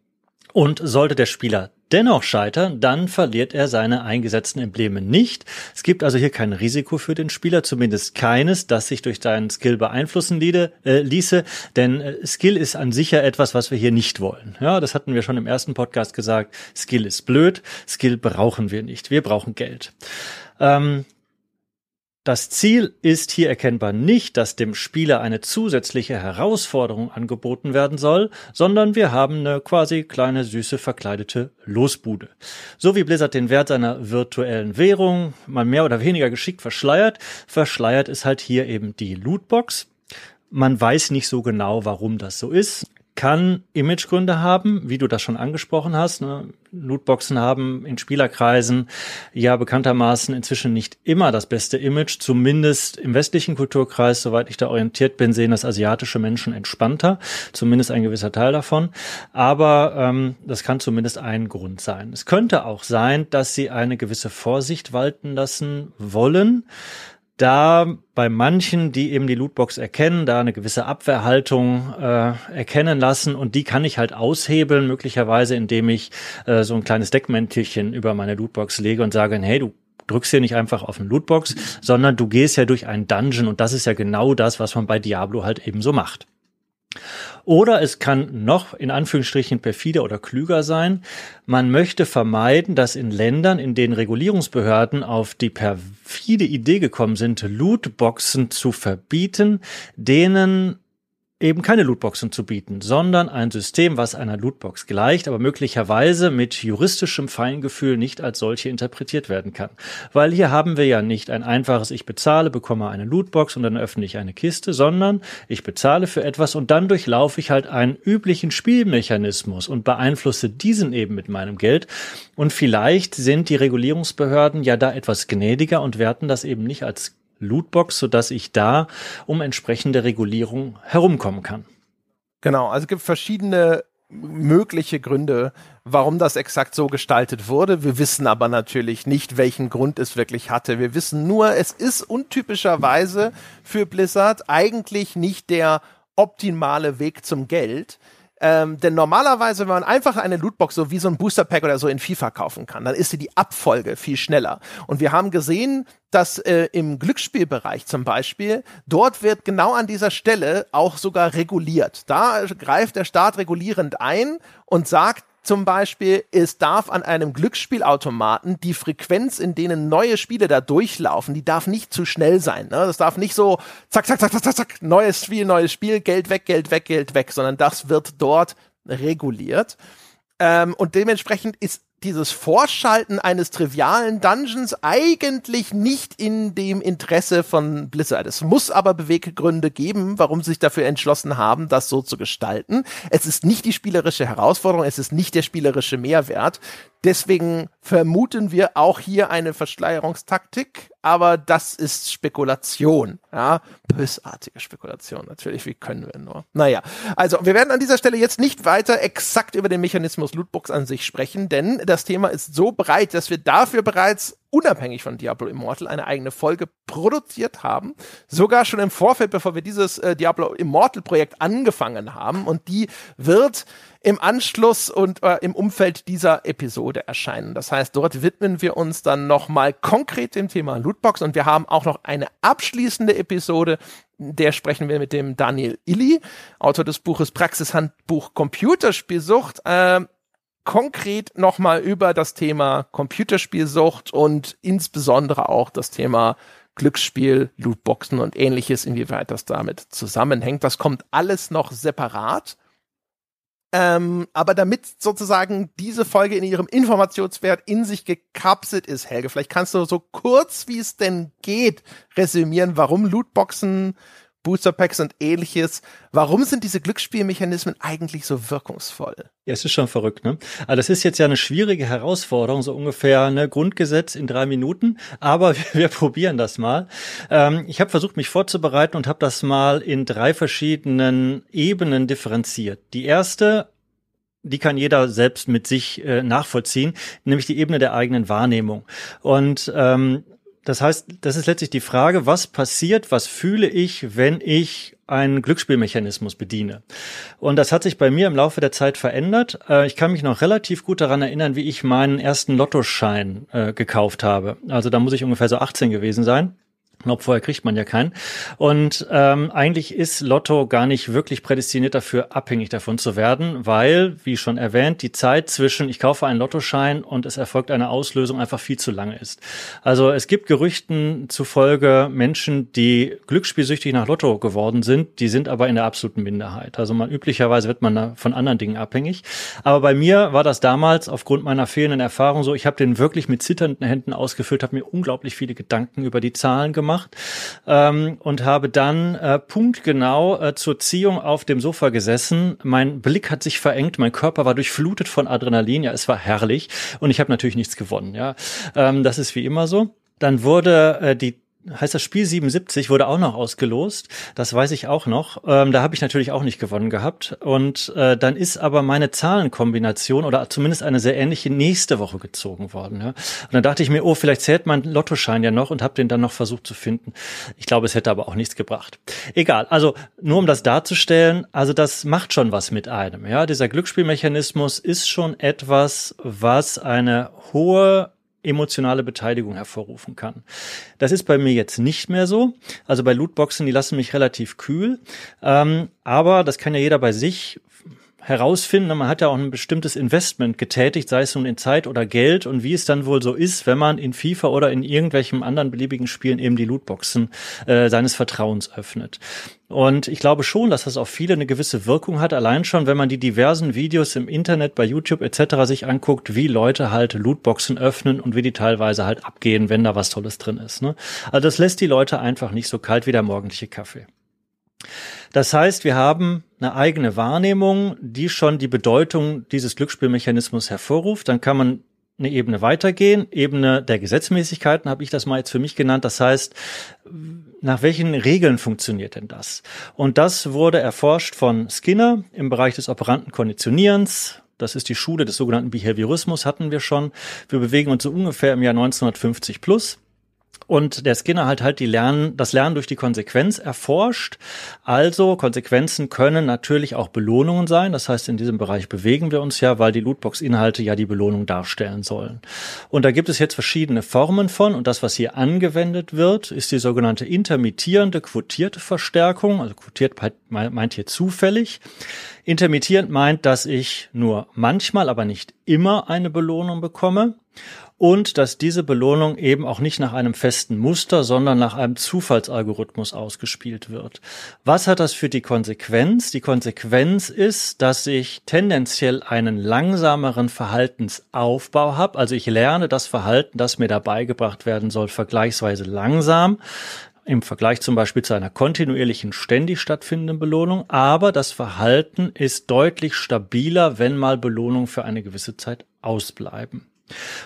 Und sollte der Spieler dennoch scheitern, dann verliert er seine eingesetzten Embleme nicht. Es gibt also hier kein Risiko für den Spieler, zumindest keines, das sich durch seinen Skill beeinflussen liede, äh, ließe, denn äh, Skill ist an sich ja etwas, was wir hier nicht wollen. Ja, das hatten wir schon im ersten Podcast gesagt. Skill ist blöd, Skill brauchen wir nicht, wir brauchen Geld. Ähm, das Ziel ist hier erkennbar nicht, dass dem Spieler eine zusätzliche Herausforderung angeboten werden soll, sondern wir haben eine quasi kleine süße verkleidete Losbude. So wie Blizzard den Wert seiner virtuellen Währung mal mehr oder weniger geschickt verschleiert, verschleiert es halt hier eben die Lootbox. Man weiß nicht so genau, warum das so ist kann Imagegründe haben, wie du das schon angesprochen hast. Ne? Lootboxen haben in Spielerkreisen ja bekanntermaßen inzwischen nicht immer das beste Image. Zumindest im westlichen Kulturkreis, soweit ich da orientiert bin, sehen das asiatische Menschen entspannter. Zumindest ein gewisser Teil davon. Aber ähm, das kann zumindest ein Grund sein. Es könnte auch sein, dass sie eine gewisse Vorsicht walten lassen wollen da bei manchen, die eben die Lootbox erkennen, da eine gewisse Abwehrhaltung äh, erkennen lassen und die kann ich halt aushebeln, möglicherweise indem ich äh, so ein kleines Deckmäntelchen über meine Lootbox lege und sage, hey, du drückst hier nicht einfach auf eine Lootbox, sondern du gehst ja durch einen Dungeon und das ist ja genau das, was man bei Diablo halt eben so macht. Oder es kann noch in Anführungsstrichen perfider oder klüger sein. Man möchte vermeiden, dass in Ländern, in denen Regulierungsbehörden auf die perfide Idee gekommen sind, Lootboxen zu verbieten, denen eben keine Lootboxen zu bieten, sondern ein System, was einer Lootbox gleicht, aber möglicherweise mit juristischem Feingefühl nicht als solche interpretiert werden kann. Weil hier haben wir ja nicht ein einfaches, ich bezahle, bekomme eine Lootbox und dann öffne ich eine Kiste, sondern ich bezahle für etwas und dann durchlaufe ich halt einen üblichen Spielmechanismus und beeinflusse diesen eben mit meinem Geld. Und vielleicht sind die Regulierungsbehörden ja da etwas gnädiger und werten das eben nicht als Lootbox, sodass ich da um entsprechende Regulierung herumkommen kann. Genau, also es gibt verschiedene mögliche Gründe, warum das exakt so gestaltet wurde. Wir wissen aber natürlich nicht, welchen Grund es wirklich hatte. Wir wissen nur, es ist untypischerweise für Blizzard eigentlich nicht der optimale Weg zum Geld. Ähm, denn normalerweise, wenn man einfach eine Lootbox so wie so ein Booster Pack oder so in FIFA kaufen kann, dann ist sie die Abfolge viel schneller. Und wir haben gesehen, dass äh, im Glücksspielbereich zum Beispiel, dort wird genau an dieser Stelle auch sogar reguliert. Da greift der Staat regulierend ein und sagt, zum Beispiel, es darf an einem Glücksspielautomaten die Frequenz, in denen neue Spiele da durchlaufen, die darf nicht zu schnell sein. Ne? Das darf nicht so zack, zack, zack, zack, zack, zack, neues Spiel, neues Spiel, Geld weg, Geld weg, Geld weg, sondern das wird dort reguliert. Ähm, und dementsprechend ist dieses Vorschalten eines trivialen Dungeons eigentlich nicht in dem Interesse von Blizzard. Es muss aber Beweggründe geben, warum sie sich dafür entschlossen haben, das so zu gestalten. Es ist nicht die spielerische Herausforderung, es ist nicht der spielerische Mehrwert. Deswegen vermuten wir auch hier eine Verschleierungstaktik, aber das ist Spekulation. Ja, bösartige Spekulation natürlich. Wie können wir nur? Naja, also wir werden an dieser Stelle jetzt nicht weiter exakt über den Mechanismus Lootbox an sich sprechen, denn das Thema ist so breit, dass wir dafür bereits unabhängig von Diablo Immortal eine eigene Folge produziert haben. Sogar schon im Vorfeld, bevor wir dieses äh, Diablo Immortal Projekt angefangen haben. Und die wird im Anschluss und äh, im Umfeld dieser Episode erscheinen. Das heißt, dort widmen wir uns dann nochmal konkret dem Thema Lootbox und wir haben auch noch eine abschließende Episode, der sprechen wir mit dem Daniel Illy, Autor des Buches Praxishandbuch Computerspielsucht. Äh, konkret nochmal über das Thema Computerspielsucht und insbesondere auch das Thema Glücksspiel, Lootboxen und ähnliches, inwieweit das damit zusammenhängt. Das kommt alles noch separat. Ähm, aber damit sozusagen diese Folge in ihrem Informationswert in sich gekapselt ist, Helge, vielleicht kannst du so kurz, wie es denn geht, resümieren, warum Lootboxen Booster Packs und ähnliches. Warum sind diese Glücksspielmechanismen eigentlich so wirkungsvoll? Ja, es ist schon verrückt, ne? Aber das ist jetzt ja eine schwierige Herausforderung, so ungefähr ne Grundgesetz in drei Minuten. Aber wir, wir probieren das mal. Ähm, ich habe versucht, mich vorzubereiten und habe das mal in drei verschiedenen Ebenen differenziert. Die erste die kann jeder selbst mit sich äh, nachvollziehen, nämlich die Ebene der eigenen Wahrnehmung. Und ähm, das heißt, das ist letztlich die Frage, was passiert, was fühle ich, wenn ich einen Glücksspielmechanismus bediene. Und das hat sich bei mir im Laufe der Zeit verändert. Äh, ich kann mich noch relativ gut daran erinnern, wie ich meinen ersten Lottoschein äh, gekauft habe. Also da muss ich ungefähr so 18 gewesen sein. Glaube, vorher kriegt man ja keinen. Und ähm, eigentlich ist Lotto gar nicht wirklich prädestiniert dafür, abhängig davon zu werden, weil, wie schon erwähnt, die Zeit zwischen ich kaufe einen Lottoschein und es erfolgt eine Auslösung einfach viel zu lange ist. Also es gibt Gerüchten zufolge Menschen, die glücksspielsüchtig nach Lotto geworden sind, die sind aber in der absoluten Minderheit. Also man üblicherweise wird man da von anderen Dingen abhängig. Aber bei mir war das damals aufgrund meiner fehlenden Erfahrung so, ich habe den wirklich mit zitternden Händen ausgefüllt, habe mir unglaublich viele Gedanken über die Zahlen gemacht gemacht ähm, und habe dann äh, punktgenau äh, zur Ziehung auf dem Sofa gesessen. Mein Blick hat sich verengt, mein Körper war durchflutet von Adrenalin. Ja, es war herrlich und ich habe natürlich nichts gewonnen. Ja, ähm, das ist wie immer so. Dann wurde äh, die heißt das Spiel 77 wurde auch noch ausgelost. Das weiß ich auch noch. Ähm, da habe ich natürlich auch nicht gewonnen gehabt. Und äh, dann ist aber meine Zahlenkombination oder zumindest eine sehr ähnliche nächste Woche gezogen worden. Ja? Und dann dachte ich mir, oh, vielleicht zählt mein Lottoschein ja noch und habe den dann noch versucht zu finden. Ich glaube, es hätte aber auch nichts gebracht. Egal. Also nur um das darzustellen, also das macht schon was mit einem. Ja, dieser Glücksspielmechanismus ist schon etwas, was eine hohe emotionale Beteiligung hervorrufen kann. Das ist bei mir jetzt nicht mehr so. Also bei Lootboxen, die lassen mich relativ kühl. Ähm, aber das kann ja jeder bei sich herausfinden. Man hat ja auch ein bestimmtes Investment getätigt, sei es nun in Zeit oder Geld und wie es dann wohl so ist, wenn man in FIFA oder in irgendwelchen anderen beliebigen Spielen eben die Lootboxen äh, seines Vertrauens öffnet. Und ich glaube schon, dass das auf viele eine gewisse Wirkung hat, allein schon, wenn man die diversen Videos im Internet, bei YouTube etc. sich anguckt, wie Leute halt Lootboxen öffnen und wie die teilweise halt abgehen, wenn da was Tolles drin ist. Ne? Also das lässt die Leute einfach nicht so kalt wie der morgendliche Kaffee. Das heißt, wir haben eine eigene Wahrnehmung, die schon die Bedeutung dieses Glücksspielmechanismus hervorruft. Dann kann man eine Ebene weitergehen, Ebene der Gesetzmäßigkeiten habe ich das mal jetzt für mich genannt. Das heißt, nach welchen Regeln funktioniert denn das? Und das wurde erforscht von Skinner im Bereich des operanten Konditionierens. Das ist die Schule des sogenannten Behaviorismus, hatten wir schon. Wir bewegen uns so ungefähr im Jahr 1950 plus. Und der Skinner halt halt die Lernen, das Lernen durch die Konsequenz erforscht. Also Konsequenzen können natürlich auch Belohnungen sein. Das heißt, in diesem Bereich bewegen wir uns ja, weil die Lootbox-Inhalte ja die Belohnung darstellen sollen. Und da gibt es jetzt verschiedene Formen von. Und das, was hier angewendet wird, ist die sogenannte intermittierende quotierte Verstärkung. Also quotiert meint hier zufällig. Intermittierend meint, dass ich nur manchmal, aber nicht immer eine Belohnung bekomme und dass diese Belohnung eben auch nicht nach einem festen Muster, sondern nach einem Zufallsalgorithmus ausgespielt wird. Was hat das für die Konsequenz? Die Konsequenz ist, dass ich tendenziell einen langsameren Verhaltensaufbau habe. Also ich lerne das Verhalten, das mir dabei gebracht werden soll, vergleichsweise langsam im Vergleich zum Beispiel zu einer kontinuierlichen, ständig stattfindenden Belohnung, aber das Verhalten ist deutlich stabiler, wenn mal Belohnungen für eine gewisse Zeit ausbleiben.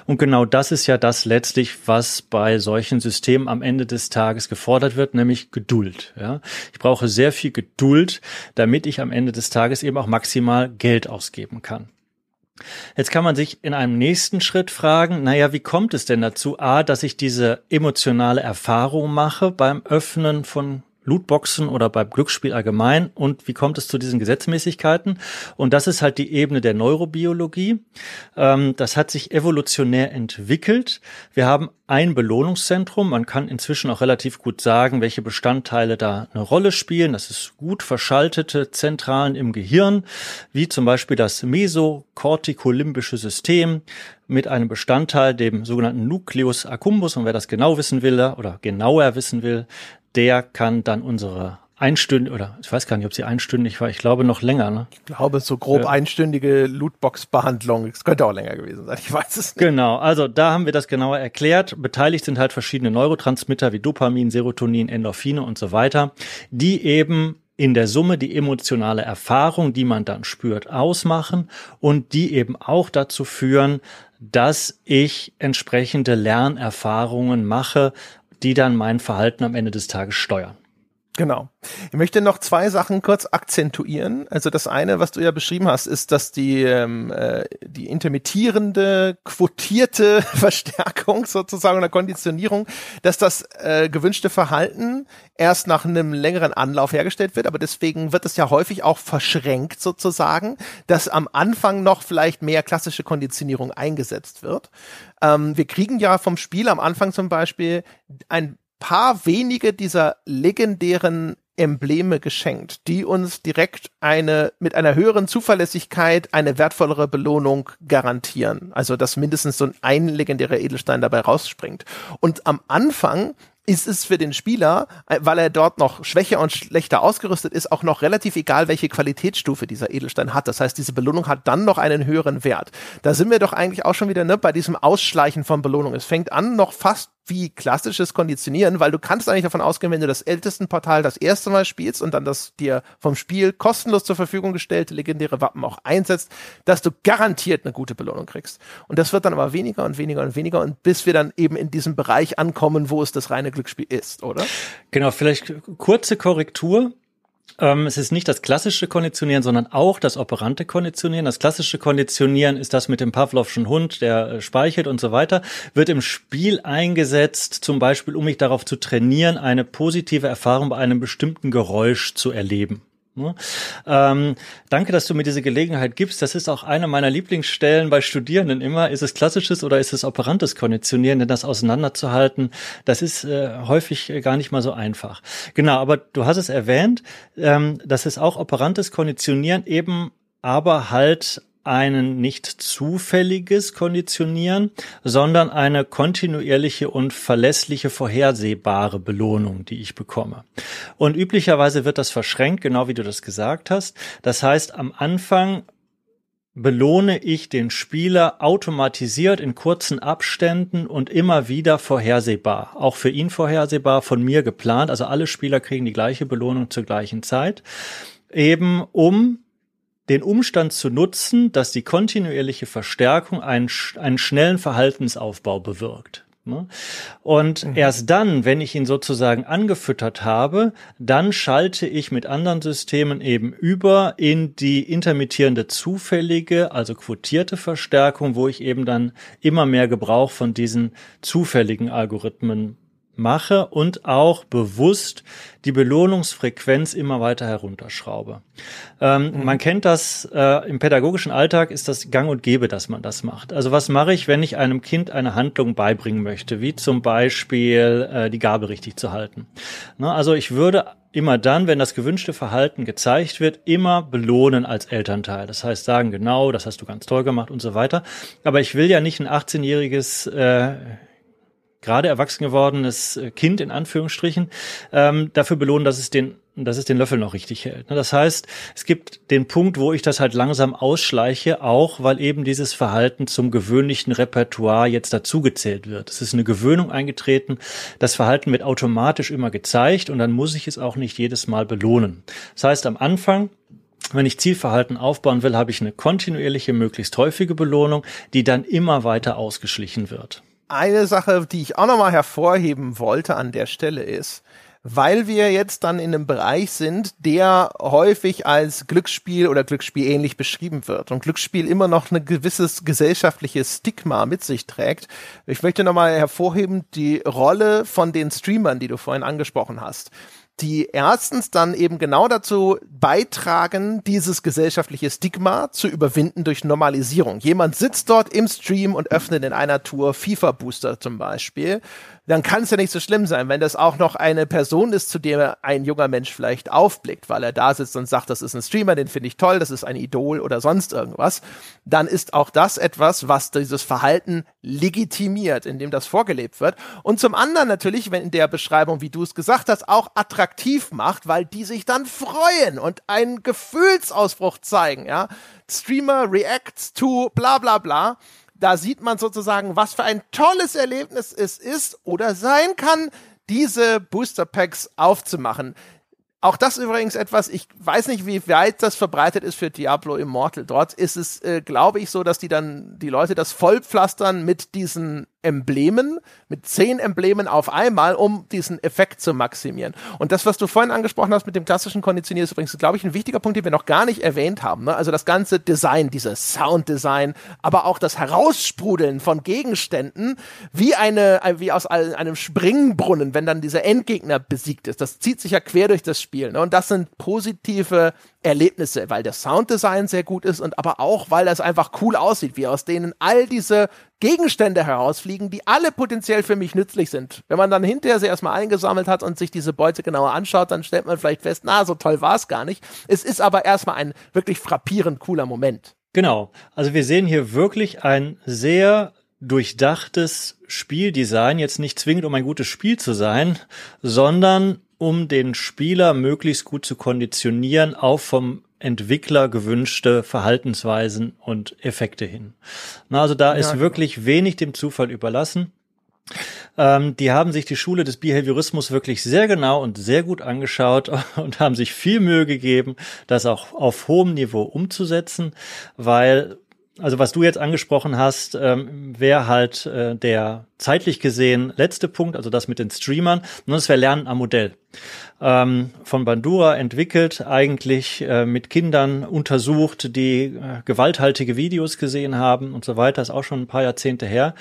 Und genau das ist ja das letztlich, was bei solchen Systemen am Ende des Tages gefordert wird, nämlich Geduld. Ja? Ich brauche sehr viel Geduld, damit ich am Ende des Tages eben auch maximal Geld ausgeben kann. Jetzt kann man sich in einem nächsten Schritt fragen, naja, wie kommt es denn dazu, a, dass ich diese emotionale Erfahrung mache beim Öffnen von Lootboxen oder beim Glücksspiel allgemein und wie kommt es zu diesen Gesetzmäßigkeiten? Und das ist halt die Ebene der Neurobiologie. Ähm, das hat sich evolutionär entwickelt. Wir haben ein Belohnungszentrum. Man kann inzwischen auch relativ gut sagen, welche Bestandteile da eine Rolle spielen. Das ist gut verschaltete Zentralen im Gehirn, wie zum Beispiel das mesokortikolimbische System mit einem Bestandteil, dem sogenannten Nucleus accumbens. Und wer das genau wissen will oder genauer wissen will, der kann dann unsere einstündig, oder ich weiß gar nicht, ob sie einstündig war, ich glaube noch länger, ne? Ich glaube, so grob ja. einstündige Lootbox-Behandlung. Es könnte auch länger gewesen sein, ich weiß es nicht. Genau, also da haben wir das genauer erklärt. Beteiligt sind halt verschiedene Neurotransmitter wie Dopamin, Serotonin, Endorphine und so weiter, die eben in der Summe die emotionale Erfahrung, die man dann spürt, ausmachen und die eben auch dazu führen, dass ich entsprechende Lernerfahrungen mache, die dann mein Verhalten am Ende des Tages steuern. Genau. Ich möchte noch zwei Sachen kurz akzentuieren. Also das eine, was du ja beschrieben hast, ist, dass die, ähm, äh, die intermittierende, quotierte Verstärkung sozusagen oder Konditionierung, dass das äh, gewünschte Verhalten erst nach einem längeren Anlauf hergestellt wird, aber deswegen wird es ja häufig auch verschränkt sozusagen, dass am Anfang noch vielleicht mehr klassische Konditionierung eingesetzt wird. Ähm, wir kriegen ja vom Spiel am Anfang zum Beispiel ein paar wenige dieser legendären Embleme geschenkt, die uns direkt eine mit einer höheren Zuverlässigkeit eine wertvollere Belohnung garantieren. Also dass mindestens so ein legendärer Edelstein dabei rausspringt. Und am Anfang ist es für den Spieler, äh, weil er dort noch schwächer und schlechter ausgerüstet ist, auch noch relativ egal, welche Qualitätsstufe dieser Edelstein hat. Das heißt, diese Belohnung hat dann noch einen höheren Wert. Da sind wir doch eigentlich auch schon wieder ne, bei diesem Ausschleichen von Belohnung. Es fängt an noch fast wie klassisches Konditionieren, weil du kannst eigentlich davon ausgehen, wenn du das ältesten Portal das erste Mal spielst und dann das dir vom Spiel kostenlos zur Verfügung gestellte legendäre Wappen auch einsetzt, dass du garantiert eine gute Belohnung kriegst. Und das wird dann aber weniger und weniger und weniger und bis wir dann eben in diesem Bereich ankommen, wo es das reine Glücksspiel ist, oder? Genau, vielleicht kurze Korrektur. Ähm, es ist nicht das klassische Konditionieren, sondern auch das operante Konditionieren. Das klassische Konditionieren ist das mit dem Pavlovschen Hund, der äh, speichert und so weiter, wird im Spiel eingesetzt, zum Beispiel, um mich darauf zu trainieren, eine positive Erfahrung bei einem bestimmten Geräusch zu erleben. Ne? Ähm, danke, dass du mir diese Gelegenheit gibst. Das ist auch eine meiner Lieblingsstellen bei Studierenden immer. Ist es klassisches oder ist es operantes Konditionieren? Denn das auseinanderzuhalten, das ist äh, häufig gar nicht mal so einfach. Genau, aber du hast es erwähnt, ähm, das ist auch operantes Konditionieren eben aber halt einen nicht zufälliges Konditionieren, sondern eine kontinuierliche und verlässliche vorhersehbare Belohnung, die ich bekomme. Und üblicherweise wird das verschränkt, genau wie du das gesagt hast. Das heißt, am Anfang belohne ich den Spieler automatisiert in kurzen Abständen und immer wieder vorhersehbar. Auch für ihn vorhersehbar, von mir geplant. Also alle Spieler kriegen die gleiche Belohnung zur gleichen Zeit. Eben um den Umstand zu nutzen, dass die kontinuierliche Verstärkung einen, einen schnellen Verhaltensaufbau bewirkt. Ne? Und mhm. erst dann, wenn ich ihn sozusagen angefüttert habe, dann schalte ich mit anderen Systemen eben über in die intermittierende zufällige, also quotierte Verstärkung, wo ich eben dann immer mehr Gebrauch von diesen zufälligen Algorithmen mache und auch bewusst die Belohnungsfrequenz immer weiter herunterschraube. Ähm, mhm. Man kennt das äh, im pädagogischen Alltag ist das Gang und Gäbe, dass man das macht. Also was mache ich, wenn ich einem Kind eine Handlung beibringen möchte, wie zum Beispiel äh, die Gabe richtig zu halten? Na, also ich würde immer dann, wenn das gewünschte Verhalten gezeigt wird, immer belohnen als Elternteil. Das heißt, sagen genau, das hast du ganz toll gemacht und so weiter. Aber ich will ja nicht ein 18-jähriges äh, gerade erwachsen gewordenes äh, Kind in Anführungsstrichen ähm, dafür belohnen, dass es den dass es den Löffel noch richtig hält. Ne, das heißt, es gibt den Punkt, wo ich das halt langsam ausschleiche, auch weil eben dieses Verhalten zum gewöhnlichen Repertoire jetzt dazugezählt wird. Es ist eine Gewöhnung eingetreten. Das Verhalten wird automatisch immer gezeigt und dann muss ich es auch nicht jedes Mal belohnen. Das heißt, am Anfang wenn ich Zielverhalten aufbauen will, habe ich eine kontinuierliche, möglichst häufige Belohnung, die dann immer weiter ausgeschlichen wird eine Sache, die ich auch nochmal hervorheben wollte an der Stelle ist, weil wir jetzt dann in einem Bereich sind, der häufig als Glücksspiel oder Glücksspiel ähnlich beschrieben wird und Glücksspiel immer noch ein gewisses gesellschaftliches Stigma mit sich trägt. Ich möchte nochmal hervorheben die Rolle von den Streamern, die du vorhin angesprochen hast die erstens dann eben genau dazu beitragen, dieses gesellschaftliche Stigma zu überwinden durch Normalisierung. Jemand sitzt dort im Stream und öffnet in einer Tour FIFA Booster zum Beispiel dann kann es ja nicht so schlimm sein, wenn das auch noch eine Person ist, zu der ein junger Mensch vielleicht aufblickt, weil er da sitzt und sagt, das ist ein Streamer, den finde ich toll, das ist ein Idol oder sonst irgendwas, dann ist auch das etwas, was dieses Verhalten legitimiert, indem das vorgelebt wird. Und zum anderen natürlich, wenn in der Beschreibung, wie du es gesagt hast, auch attraktiv macht, weil die sich dann freuen und einen Gefühlsausbruch zeigen, ja. Streamer reacts to bla bla bla da sieht man sozusagen, was für ein tolles Erlebnis es ist oder sein kann, diese Booster Packs aufzumachen. Auch das übrigens etwas, ich weiß nicht, wie weit das verbreitet ist für Diablo Immortal. Dort ist es, äh, glaube ich, so, dass die dann, die Leute das vollpflastern mit diesen Emblemen, mit zehn Emblemen auf einmal, um diesen Effekt zu maximieren. Und das, was du vorhin angesprochen hast mit dem klassischen Konditionieren, ist übrigens, glaube ich, ein wichtiger Punkt, den wir noch gar nicht erwähnt haben. Ne? Also das ganze Design, dieses Sounddesign, aber auch das Heraussprudeln von Gegenständen, wie eine, wie aus einem Springbrunnen, wenn dann dieser Endgegner besiegt ist. Das zieht sich ja quer durch das Spiel. Ne? Und das sind positive Erlebnisse, weil der Sounddesign sehr gut ist und aber auch, weil das einfach cool aussieht, wie aus denen all diese Gegenstände herausfliegen, die alle potenziell für mich nützlich sind. Wenn man dann hinterher sie erstmal eingesammelt hat und sich diese Beute genauer anschaut, dann stellt man vielleicht fest, na, so toll war es gar nicht. Es ist aber erstmal ein wirklich frappierend cooler Moment. Genau. Also wir sehen hier wirklich ein sehr durchdachtes Spieldesign, jetzt nicht zwingend um ein gutes Spiel zu sein, sondern um den Spieler möglichst gut zu konditionieren auf vom Entwickler gewünschte Verhaltensweisen und Effekte hin. Na, also da ist ja, genau. wirklich wenig dem Zufall überlassen. Ähm, die haben sich die Schule des Behaviorismus wirklich sehr genau und sehr gut angeschaut und haben sich viel Mühe gegeben, das auch auf hohem Niveau umzusetzen, weil also was du jetzt angesprochen hast, ähm, wäre halt äh, der zeitlich gesehen letzte Punkt, also das mit den Streamern. Und das wäre Lernen am Modell. Ähm, von Bandura entwickelt, eigentlich äh, mit Kindern untersucht, die äh, gewalthaltige Videos gesehen haben und so weiter, ist auch schon ein paar Jahrzehnte her.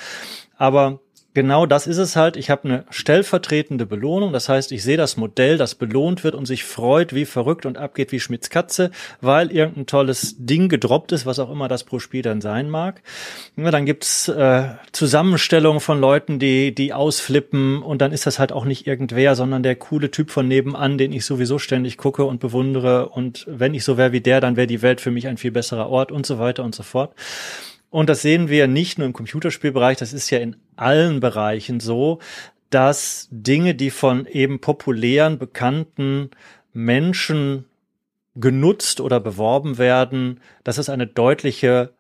Aber genau das ist es halt. Ich habe eine stellvertretende Belohnung. Das heißt, ich sehe das Modell, das belohnt wird und sich freut wie verrückt und abgeht wie Schmitz Katze, weil irgendein tolles Ding gedroppt ist, was auch immer das pro Spiel dann sein mag. Ja, dann gibt's äh, Zusammenstellungen von Leuten, die, die ausflippen und dann ist das halt auch nicht irgendwer, sondern der coole Typ von nebenan, den ich sowieso ständig gucke und bewundere. Und wenn ich so wäre wie der, dann wäre die Welt für mich ein viel besserer Ort und so weiter und so fort. Und das sehen wir nicht nur im Computerspielbereich, das ist ja in allen Bereichen so, dass Dinge, die von eben populären, bekannten Menschen genutzt oder beworben werden, dass es eine deutliche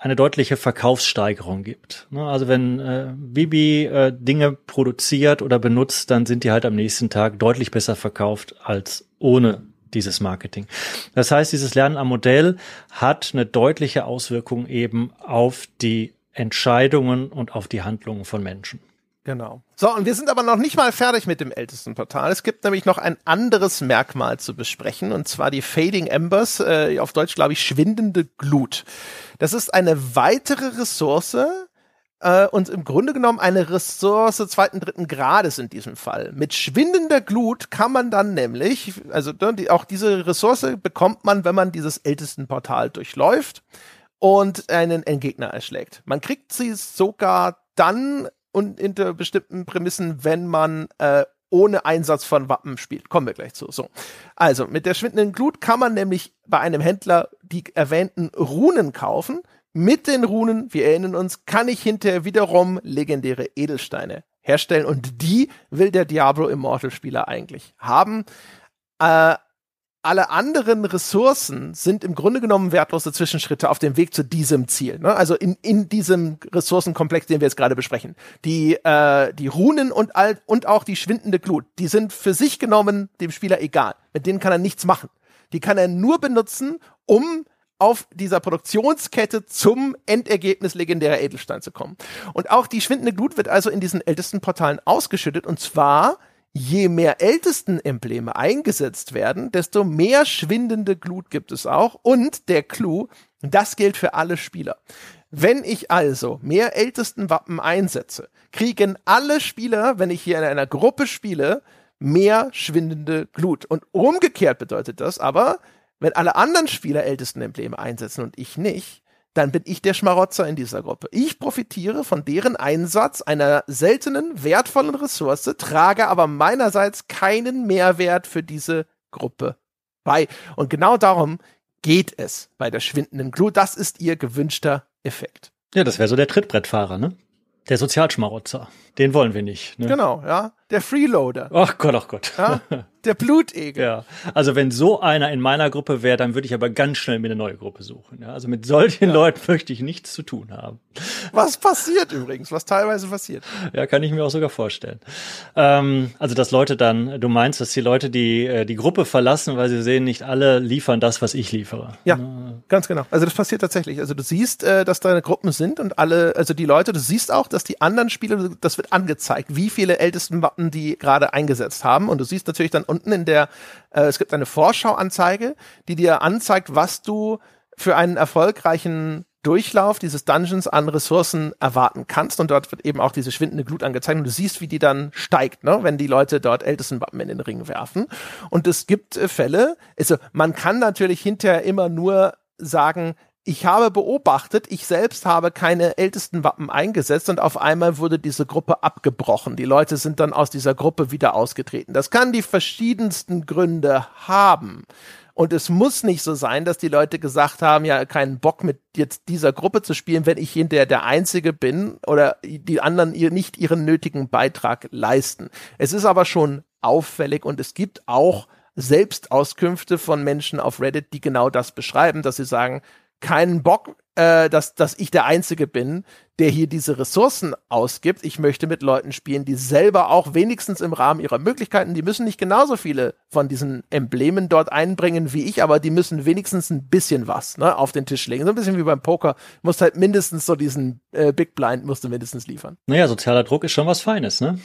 eine deutliche Verkaufssteigerung gibt. Ne, also wenn äh, Bibi äh, Dinge produziert oder benutzt, dann sind die halt am nächsten Tag deutlich besser verkauft als ohne dieses Marketing. Das heißt, dieses Lernen am Modell hat eine deutliche Auswirkung eben auf die Entscheidungen und auf die Handlungen von Menschen. Genau. So, und wir sind aber noch nicht mal fertig mit dem ältesten Portal. Es gibt nämlich noch ein anderes Merkmal zu besprechen, und zwar die Fading Embers, äh, auf Deutsch glaube ich schwindende Glut. Das ist eine weitere Ressource, äh, und im Grunde genommen eine Ressource zweiten, dritten Grades in diesem Fall. Mit schwindender Glut kann man dann nämlich, also ne, die, auch diese Ressource bekommt man, wenn man dieses ältesten Portal durchläuft und einen Endgegner erschlägt. Man kriegt sie sogar dann und unter bestimmten Prämissen, wenn man äh, ohne Einsatz von Wappen spielt. Kommen wir gleich zu. So. Also, mit der schwindenden Glut kann man nämlich bei einem Händler die erwähnten Runen kaufen, mit den Runen, wir erinnern uns, kann ich hinterher wiederum legendäre Edelsteine herstellen und die will der Diablo Immortal Spieler eigentlich haben. Äh, alle anderen Ressourcen sind im Grunde genommen wertlose Zwischenschritte auf dem Weg zu diesem Ziel. Ne? Also in, in diesem Ressourcenkomplex, den wir jetzt gerade besprechen. Die, äh, die Runen und, all, und auch die schwindende Glut, die sind für sich genommen dem Spieler egal. Mit denen kann er nichts machen. Die kann er nur benutzen, um auf dieser Produktionskette zum Endergebnis legendärer Edelstein zu kommen. Und auch die schwindende Glut wird also in diesen ältesten Portalen ausgeschüttet und zwar je mehr ältesten Embleme eingesetzt werden, desto mehr schwindende Glut gibt es auch. Und der Clou, das gilt für alle Spieler. Wenn ich also mehr ältesten Wappen einsetze, kriegen alle Spieler, wenn ich hier in einer Gruppe spiele, mehr schwindende Glut. Und umgekehrt bedeutet das aber, wenn alle anderen Spieler ältesten Embleme einsetzen und ich nicht, dann bin ich der Schmarotzer in dieser Gruppe. Ich profitiere von deren Einsatz einer seltenen, wertvollen Ressource, trage aber meinerseits keinen Mehrwert für diese Gruppe bei. Und genau darum geht es bei der schwindenden Glut. Das ist ihr gewünschter Effekt. Ja, das wäre so der Trittbrettfahrer, ne? Der Sozialschmarotzer. Den wollen wir nicht. Ne? Genau, ja. Der Freeloader. Ach Gott, ach Gott. Ja? Der Blutegel. Ja. Also wenn so einer in meiner Gruppe wäre, dann würde ich aber ganz schnell mir eine neue Gruppe suchen. Ja? Also mit solchen ja. Leuten möchte ich nichts zu tun haben. Was passiert übrigens, was teilweise passiert. Ja, kann ich mir auch sogar vorstellen. Ähm, also dass Leute dann, du meinst, dass die Leute die, äh, die Gruppe verlassen, weil sie sehen, nicht alle liefern das, was ich liefere. Ja, ja. ganz genau. Also das passiert tatsächlich. Also du siehst, äh, dass deine Gruppen sind und alle, also die Leute, du siehst auch, dass die anderen Spieler, das wird angezeigt, wie viele ältesten Wappen die gerade eingesetzt haben. Und du siehst natürlich dann unten in der, äh, es gibt eine Vorschauanzeige, die dir anzeigt, was du für einen erfolgreichen Durchlauf dieses Dungeons an Ressourcen erwarten kannst. Und dort wird eben auch diese schwindende Glut angezeigt. Und du siehst, wie die dann steigt, ne? wenn die Leute dort ältesten Wappen in den Ring werfen. Und es gibt äh, Fälle, also man kann natürlich hinterher immer nur sagen, ich habe beobachtet, ich selbst habe keine ältesten Wappen eingesetzt und auf einmal wurde diese Gruppe abgebrochen. Die Leute sind dann aus dieser Gruppe wieder ausgetreten. Das kann die verschiedensten Gründe haben. Und es muss nicht so sein, dass die Leute gesagt haben, ja, keinen Bock mit jetzt dieser Gruppe zu spielen, wenn ich hinterher der Einzige bin oder die anderen ihr nicht ihren nötigen Beitrag leisten. Es ist aber schon auffällig und es gibt auch Selbstauskünfte von Menschen auf Reddit, die genau das beschreiben, dass sie sagen, keinen Bock, äh, dass, dass ich der Einzige bin, der hier diese Ressourcen ausgibt. Ich möchte mit Leuten spielen, die selber auch wenigstens im Rahmen ihrer Möglichkeiten, die müssen nicht genauso viele von diesen Emblemen dort einbringen wie ich, aber die müssen wenigstens ein bisschen was ne, auf den Tisch legen. So ein bisschen wie beim Poker. Musst halt mindestens so diesen äh, Big Blind musst du mindestens liefern. Naja, sozialer Druck ist schon was Feines, ne?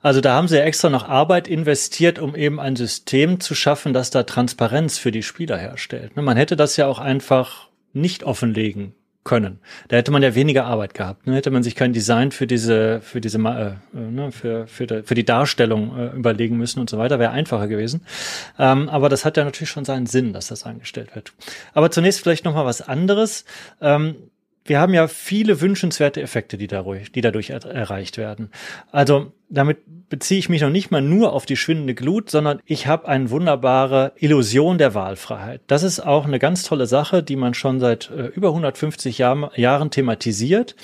Also da haben sie ja extra noch Arbeit investiert, um eben ein System zu schaffen, das da Transparenz für die Spieler herstellt. Ne, man hätte das ja auch einfach nicht offenlegen können. Da hätte man ja weniger Arbeit gehabt. Ne? Hätte man sich kein Design für diese, für diese, äh, ne, für, für, die, für die Darstellung äh, überlegen müssen und so weiter, wäre einfacher gewesen. Ähm, aber das hat ja natürlich schon seinen Sinn, dass das eingestellt wird. Aber zunächst vielleicht noch mal was anderes. Ähm, wir haben ja viele wünschenswerte Effekte, die dadurch, die dadurch er erreicht werden. Also damit beziehe ich mich noch nicht mal nur auf die schwindende Glut, sondern ich habe eine wunderbare Illusion der Wahlfreiheit. Das ist auch eine ganz tolle Sache, die man schon seit äh, über 150 Jahr, Jahren thematisiert,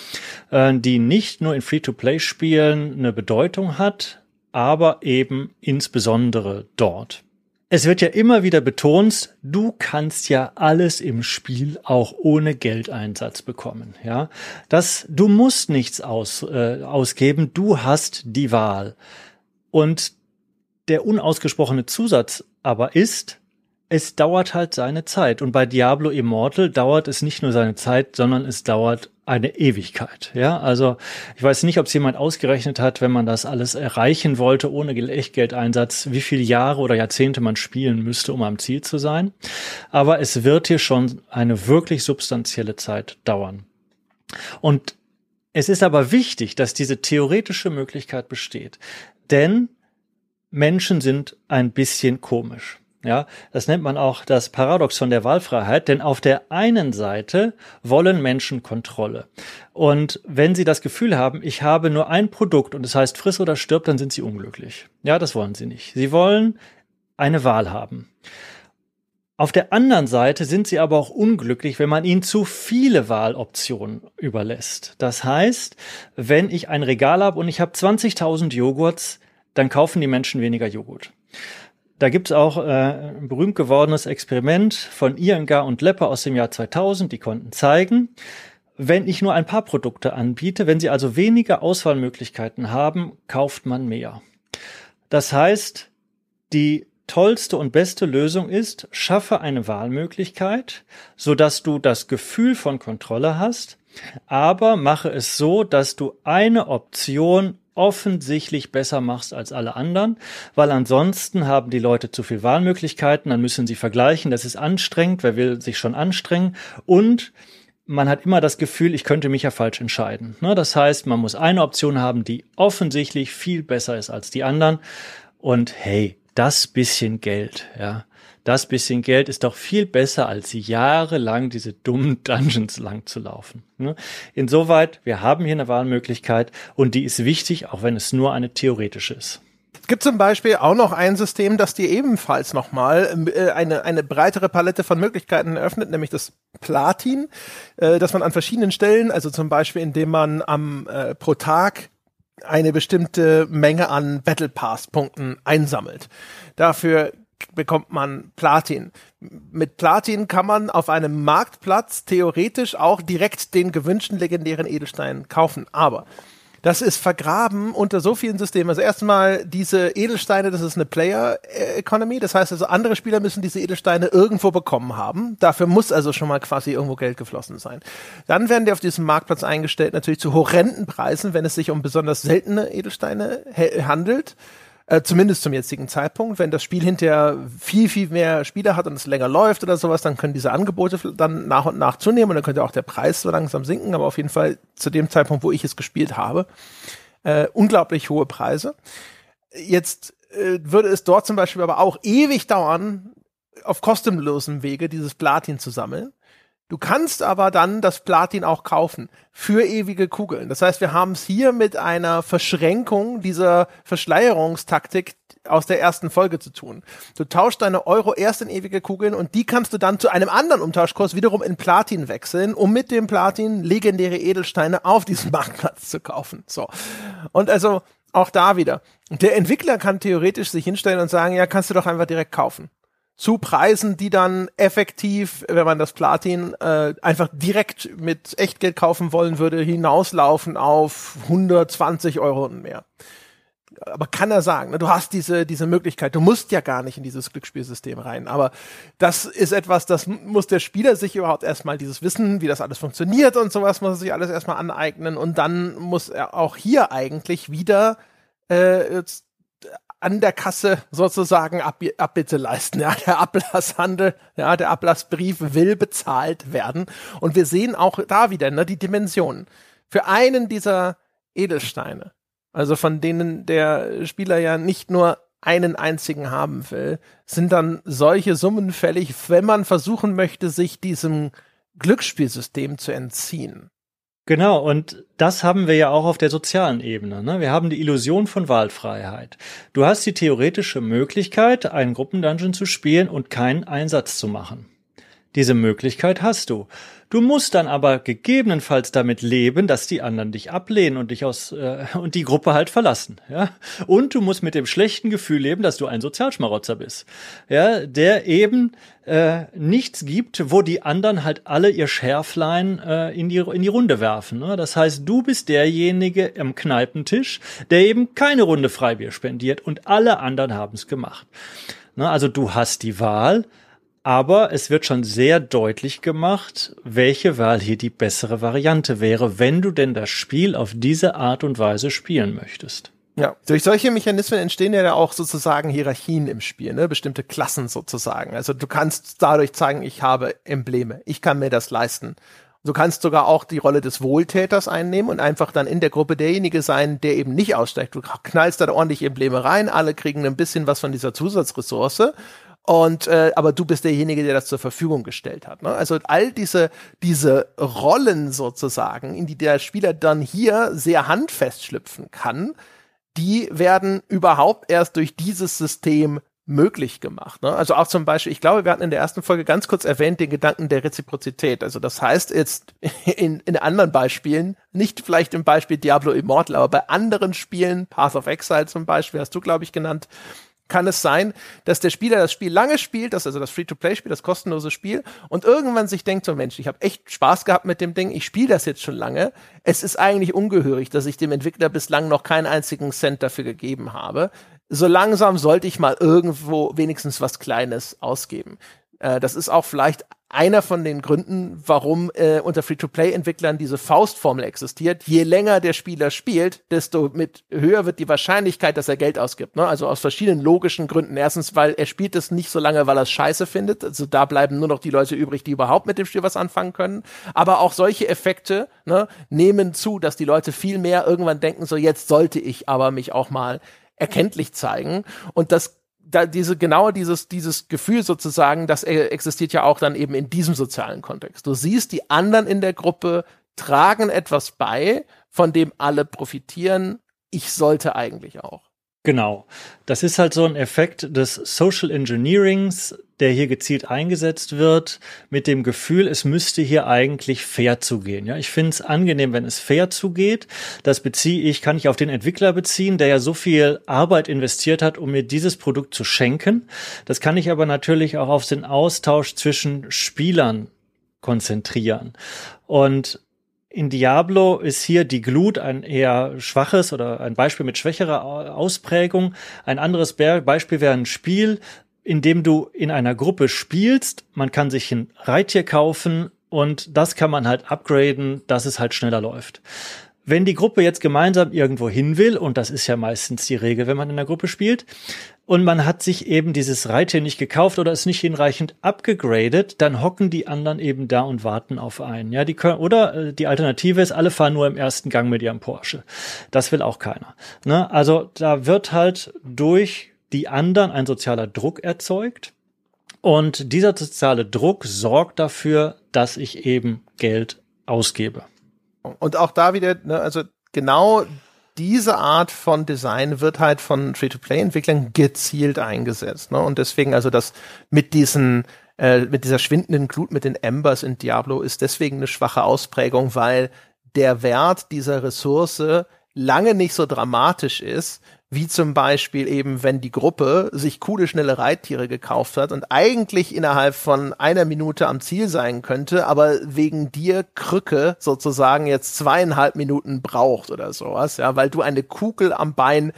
äh, die nicht nur in Free-to-Play-Spielen eine Bedeutung hat, aber eben insbesondere dort. Es wird ja immer wieder betont, du kannst ja alles im Spiel auch ohne Geldeinsatz bekommen, ja. Das, du musst nichts aus, äh, ausgeben, du hast die Wahl. Und der unausgesprochene Zusatz aber ist, es dauert halt seine Zeit. Und bei Diablo Immortal dauert es nicht nur seine Zeit, sondern es dauert eine Ewigkeit. Ja, also ich weiß nicht, ob es jemand ausgerechnet hat, wenn man das alles erreichen wollte ohne Echtgeldeinsatz, wie viele Jahre oder Jahrzehnte man spielen müsste, um am Ziel zu sein. Aber es wird hier schon eine wirklich substanzielle Zeit dauern. Und es ist aber wichtig, dass diese theoretische Möglichkeit besteht, denn Menschen sind ein bisschen komisch. Ja, das nennt man auch das Paradoxon der Wahlfreiheit, denn auf der einen Seite wollen Menschen Kontrolle. Und wenn sie das Gefühl haben, ich habe nur ein Produkt und es das heißt friss oder stirb, dann sind sie unglücklich. Ja, das wollen sie nicht. Sie wollen eine Wahl haben. Auf der anderen Seite sind sie aber auch unglücklich, wenn man ihnen zu viele Wahloptionen überlässt. Das heißt, wenn ich ein Regal habe und ich habe 20.000 Joghurts, dann kaufen die Menschen weniger Joghurt. Da gibt's auch äh, ein berühmt gewordenes Experiment von Iyengar und Lepper aus dem Jahr 2000. Die konnten zeigen, wenn ich nur ein paar Produkte anbiete, wenn Sie also weniger Auswahlmöglichkeiten haben, kauft man mehr. Das heißt, die tollste und beste Lösung ist, schaffe eine Wahlmöglichkeit, so dass du das Gefühl von Kontrolle hast, aber mache es so, dass du eine Option offensichtlich besser machst als alle anderen, weil ansonsten haben die Leute zu viel Wahlmöglichkeiten, dann müssen sie vergleichen, das ist anstrengend, wer will sich schon anstrengen und man hat immer das Gefühl, ich könnte mich ja falsch entscheiden. Ne, das heißt, man muss eine Option haben, die offensichtlich viel besser ist als die anderen. Und hey, das bisschen Geld, ja, das bisschen Geld ist doch viel besser, als jahrelang diese dummen Dungeons lang zu laufen. Ne? Insoweit, wir haben hier eine Wahlmöglichkeit und die ist wichtig, auch wenn es nur eine theoretische ist. Es gibt zum Beispiel auch noch ein System, das dir ebenfalls nochmal äh, eine, eine breitere Palette von Möglichkeiten eröffnet, nämlich das Platin, äh, das man an verschiedenen Stellen, also zum Beispiel indem man am äh, pro Tag eine bestimmte Menge an Battle Pass Punkten einsammelt. Dafür bekommt man Platin. Mit Platin kann man auf einem Marktplatz theoretisch auch direkt den gewünschten legendären Edelstein kaufen. Aber das ist vergraben unter so vielen Systemen. Also erstmal diese Edelsteine, das ist eine Player Economy. Das heißt also, andere Spieler müssen diese Edelsteine irgendwo bekommen haben. Dafür muss also schon mal quasi irgendwo Geld geflossen sein. Dann werden die auf diesem Marktplatz eingestellt, natürlich zu horrenden Preisen, wenn es sich um besonders seltene Edelsteine handelt. Äh, zumindest zum jetzigen Zeitpunkt. Wenn das Spiel hinterher viel, viel mehr Spieler hat und es länger läuft oder sowas, dann können diese Angebote dann nach und nach zunehmen und dann könnte auch der Preis so langsam sinken. Aber auf jeden Fall zu dem Zeitpunkt, wo ich es gespielt habe, äh, unglaublich hohe Preise. Jetzt äh, würde es dort zum Beispiel aber auch ewig dauern, auf kostenlosem Wege dieses Platin zu sammeln. Du kannst aber dann das Platin auch kaufen für ewige Kugeln. Das heißt, wir haben es hier mit einer Verschränkung dieser Verschleierungstaktik aus der ersten Folge zu tun. Du tauschst deine Euro erst in ewige Kugeln und die kannst du dann zu einem anderen Umtauschkurs wiederum in Platin wechseln, um mit dem Platin legendäre Edelsteine auf diesem Marktplatz zu kaufen. So. Und also auch da wieder. Der Entwickler kann theoretisch sich hinstellen und sagen, ja, kannst du doch einfach direkt kaufen zu Preisen, die dann effektiv, wenn man das Platin äh, einfach direkt mit Echtgeld kaufen wollen würde, hinauslaufen auf 120 Euro und mehr. Aber kann er sagen, ne? du hast diese, diese Möglichkeit, du musst ja gar nicht in dieses Glücksspielsystem rein. Aber das ist etwas, das muss der Spieler sich überhaupt erstmal dieses Wissen, wie das alles funktioniert und sowas, muss er sich alles erstmal aneignen. Und dann muss er auch hier eigentlich wieder äh, an der Kasse sozusagen Ab Abbitte leisten. Ja, der Ablasshandel, ja, der Ablassbrief will bezahlt werden. Und wir sehen auch da wieder ne, die Dimensionen. Für einen dieser Edelsteine, also von denen der Spieler ja nicht nur einen einzigen haben will, sind dann solche Summen fällig, wenn man versuchen möchte, sich diesem Glücksspielsystem zu entziehen. Genau, und das haben wir ja auch auf der sozialen Ebene. Ne? Wir haben die Illusion von Wahlfreiheit. Du hast die theoretische Möglichkeit, einen Gruppendungeon zu spielen und keinen Einsatz zu machen. Diese Möglichkeit hast du. Du musst dann aber gegebenenfalls damit leben, dass die anderen dich ablehnen und dich aus äh, und die Gruppe halt verlassen, ja? Und du musst mit dem schlechten Gefühl leben, dass du ein Sozialschmarotzer bist. Ja, der eben äh, nichts gibt, wo die anderen halt alle ihr Schärflein äh, in die in die Runde werfen, ne? Das heißt, du bist derjenige am Kneipentisch, der eben keine Runde Freibier spendiert und alle anderen haben es gemacht. Ne? Also du hast die Wahl, aber es wird schon sehr deutlich gemacht, welche Wahl hier die bessere Variante wäre, wenn du denn das Spiel auf diese Art und Weise spielen möchtest. Ja, durch solche Mechanismen entstehen ja auch sozusagen Hierarchien im Spiel, ne? bestimmte Klassen sozusagen. Also du kannst dadurch zeigen, ich habe Embleme, ich kann mir das leisten. Du kannst sogar auch die Rolle des Wohltäters einnehmen und einfach dann in der Gruppe derjenige sein, der eben nicht aussteigt. Du knallst da ordentlich Embleme rein, alle kriegen ein bisschen was von dieser Zusatzressource und äh, aber du bist derjenige, der das zur Verfügung gestellt hat. Ne? Also all diese diese Rollen sozusagen, in die der Spieler dann hier sehr handfest schlüpfen kann, die werden überhaupt erst durch dieses System möglich gemacht. Ne? Also auch zum Beispiel, ich glaube, wir hatten in der ersten Folge ganz kurz erwähnt den Gedanken der Reziprozität. Also das heißt jetzt in, in anderen Beispielen, nicht vielleicht im Beispiel Diablo Immortal, aber bei anderen Spielen, Path of Exile zum Beispiel, hast du, glaube ich, genannt, kann es sein, dass der Spieler das Spiel lange spielt, das also das Free-to-Play-Spiel, das kostenlose Spiel, und irgendwann sich denkt, so Mensch, ich habe echt Spaß gehabt mit dem Ding, ich spiele das jetzt schon lange. Es ist eigentlich ungehörig, dass ich dem Entwickler bislang noch keinen einzigen Cent dafür gegeben habe. So langsam sollte ich mal irgendwo wenigstens was Kleines ausgeben. Äh, das ist auch vielleicht einer von den Gründen, warum äh, unter Free-to-Play-Entwicklern diese Faustformel existiert. Je länger der Spieler spielt, desto mit höher wird die Wahrscheinlichkeit, dass er Geld ausgibt. Ne? Also aus verschiedenen logischen Gründen. Erstens, weil er spielt es nicht so lange, weil er es scheiße findet. Also da bleiben nur noch die Leute übrig, die überhaupt mit dem Spiel was anfangen können. Aber auch solche Effekte ne, nehmen zu, dass die Leute viel mehr irgendwann denken, so jetzt sollte ich aber mich auch mal erkenntlich zeigen. Und das da diese genau dieses dieses Gefühl sozusagen, das existiert ja auch dann eben in diesem sozialen Kontext. Du siehst, die anderen in der Gruppe tragen etwas bei, von dem alle profitieren. Ich sollte eigentlich auch. Genau. Das ist halt so ein Effekt des Social Engineerings, der hier gezielt eingesetzt wird, mit dem Gefühl, es müsste hier eigentlich fair zugehen. Ja, ich finde es angenehm, wenn es fair zugeht. Das beziehe ich, kann ich auf den Entwickler beziehen, der ja so viel Arbeit investiert hat, um mir dieses Produkt zu schenken. Das kann ich aber natürlich auch auf den Austausch zwischen Spielern konzentrieren. Und in Diablo ist hier die Glut ein eher schwaches oder ein Beispiel mit schwächerer Ausprägung. Ein anderes Beispiel wäre ein Spiel, in dem du in einer Gruppe spielst. Man kann sich ein Reittier kaufen und das kann man halt upgraden, dass es halt schneller läuft. Wenn die Gruppe jetzt gemeinsam irgendwo hin will, und das ist ja meistens die Regel, wenn man in einer Gruppe spielt, und man hat sich eben dieses Reittier nicht gekauft oder ist nicht hinreichend abgegradet, dann hocken die anderen eben da und warten auf einen. Ja, die können, oder äh, die Alternative ist, alle fahren nur im ersten Gang mit ihrem Porsche. Das will auch keiner. Ne? Also da wird halt durch die anderen ein sozialer Druck erzeugt. Und dieser soziale Druck sorgt dafür, dass ich eben Geld ausgebe. Und auch da wieder, ne, also genau diese Art von Design wird halt von Free-to-Play-Entwicklern gezielt eingesetzt. Ne? Und deswegen also das mit diesen äh, mit dieser schwindenden Glut mit den Embers in Diablo ist deswegen eine schwache Ausprägung, weil der Wert dieser Ressource lange nicht so dramatisch ist, wie zum Beispiel eben, wenn die Gruppe sich coole, schnelle Reittiere gekauft hat und eigentlich innerhalb von einer Minute am Ziel sein könnte, aber wegen dir Krücke sozusagen jetzt zweieinhalb Minuten braucht oder sowas, ja, weil du eine Kugel am Bein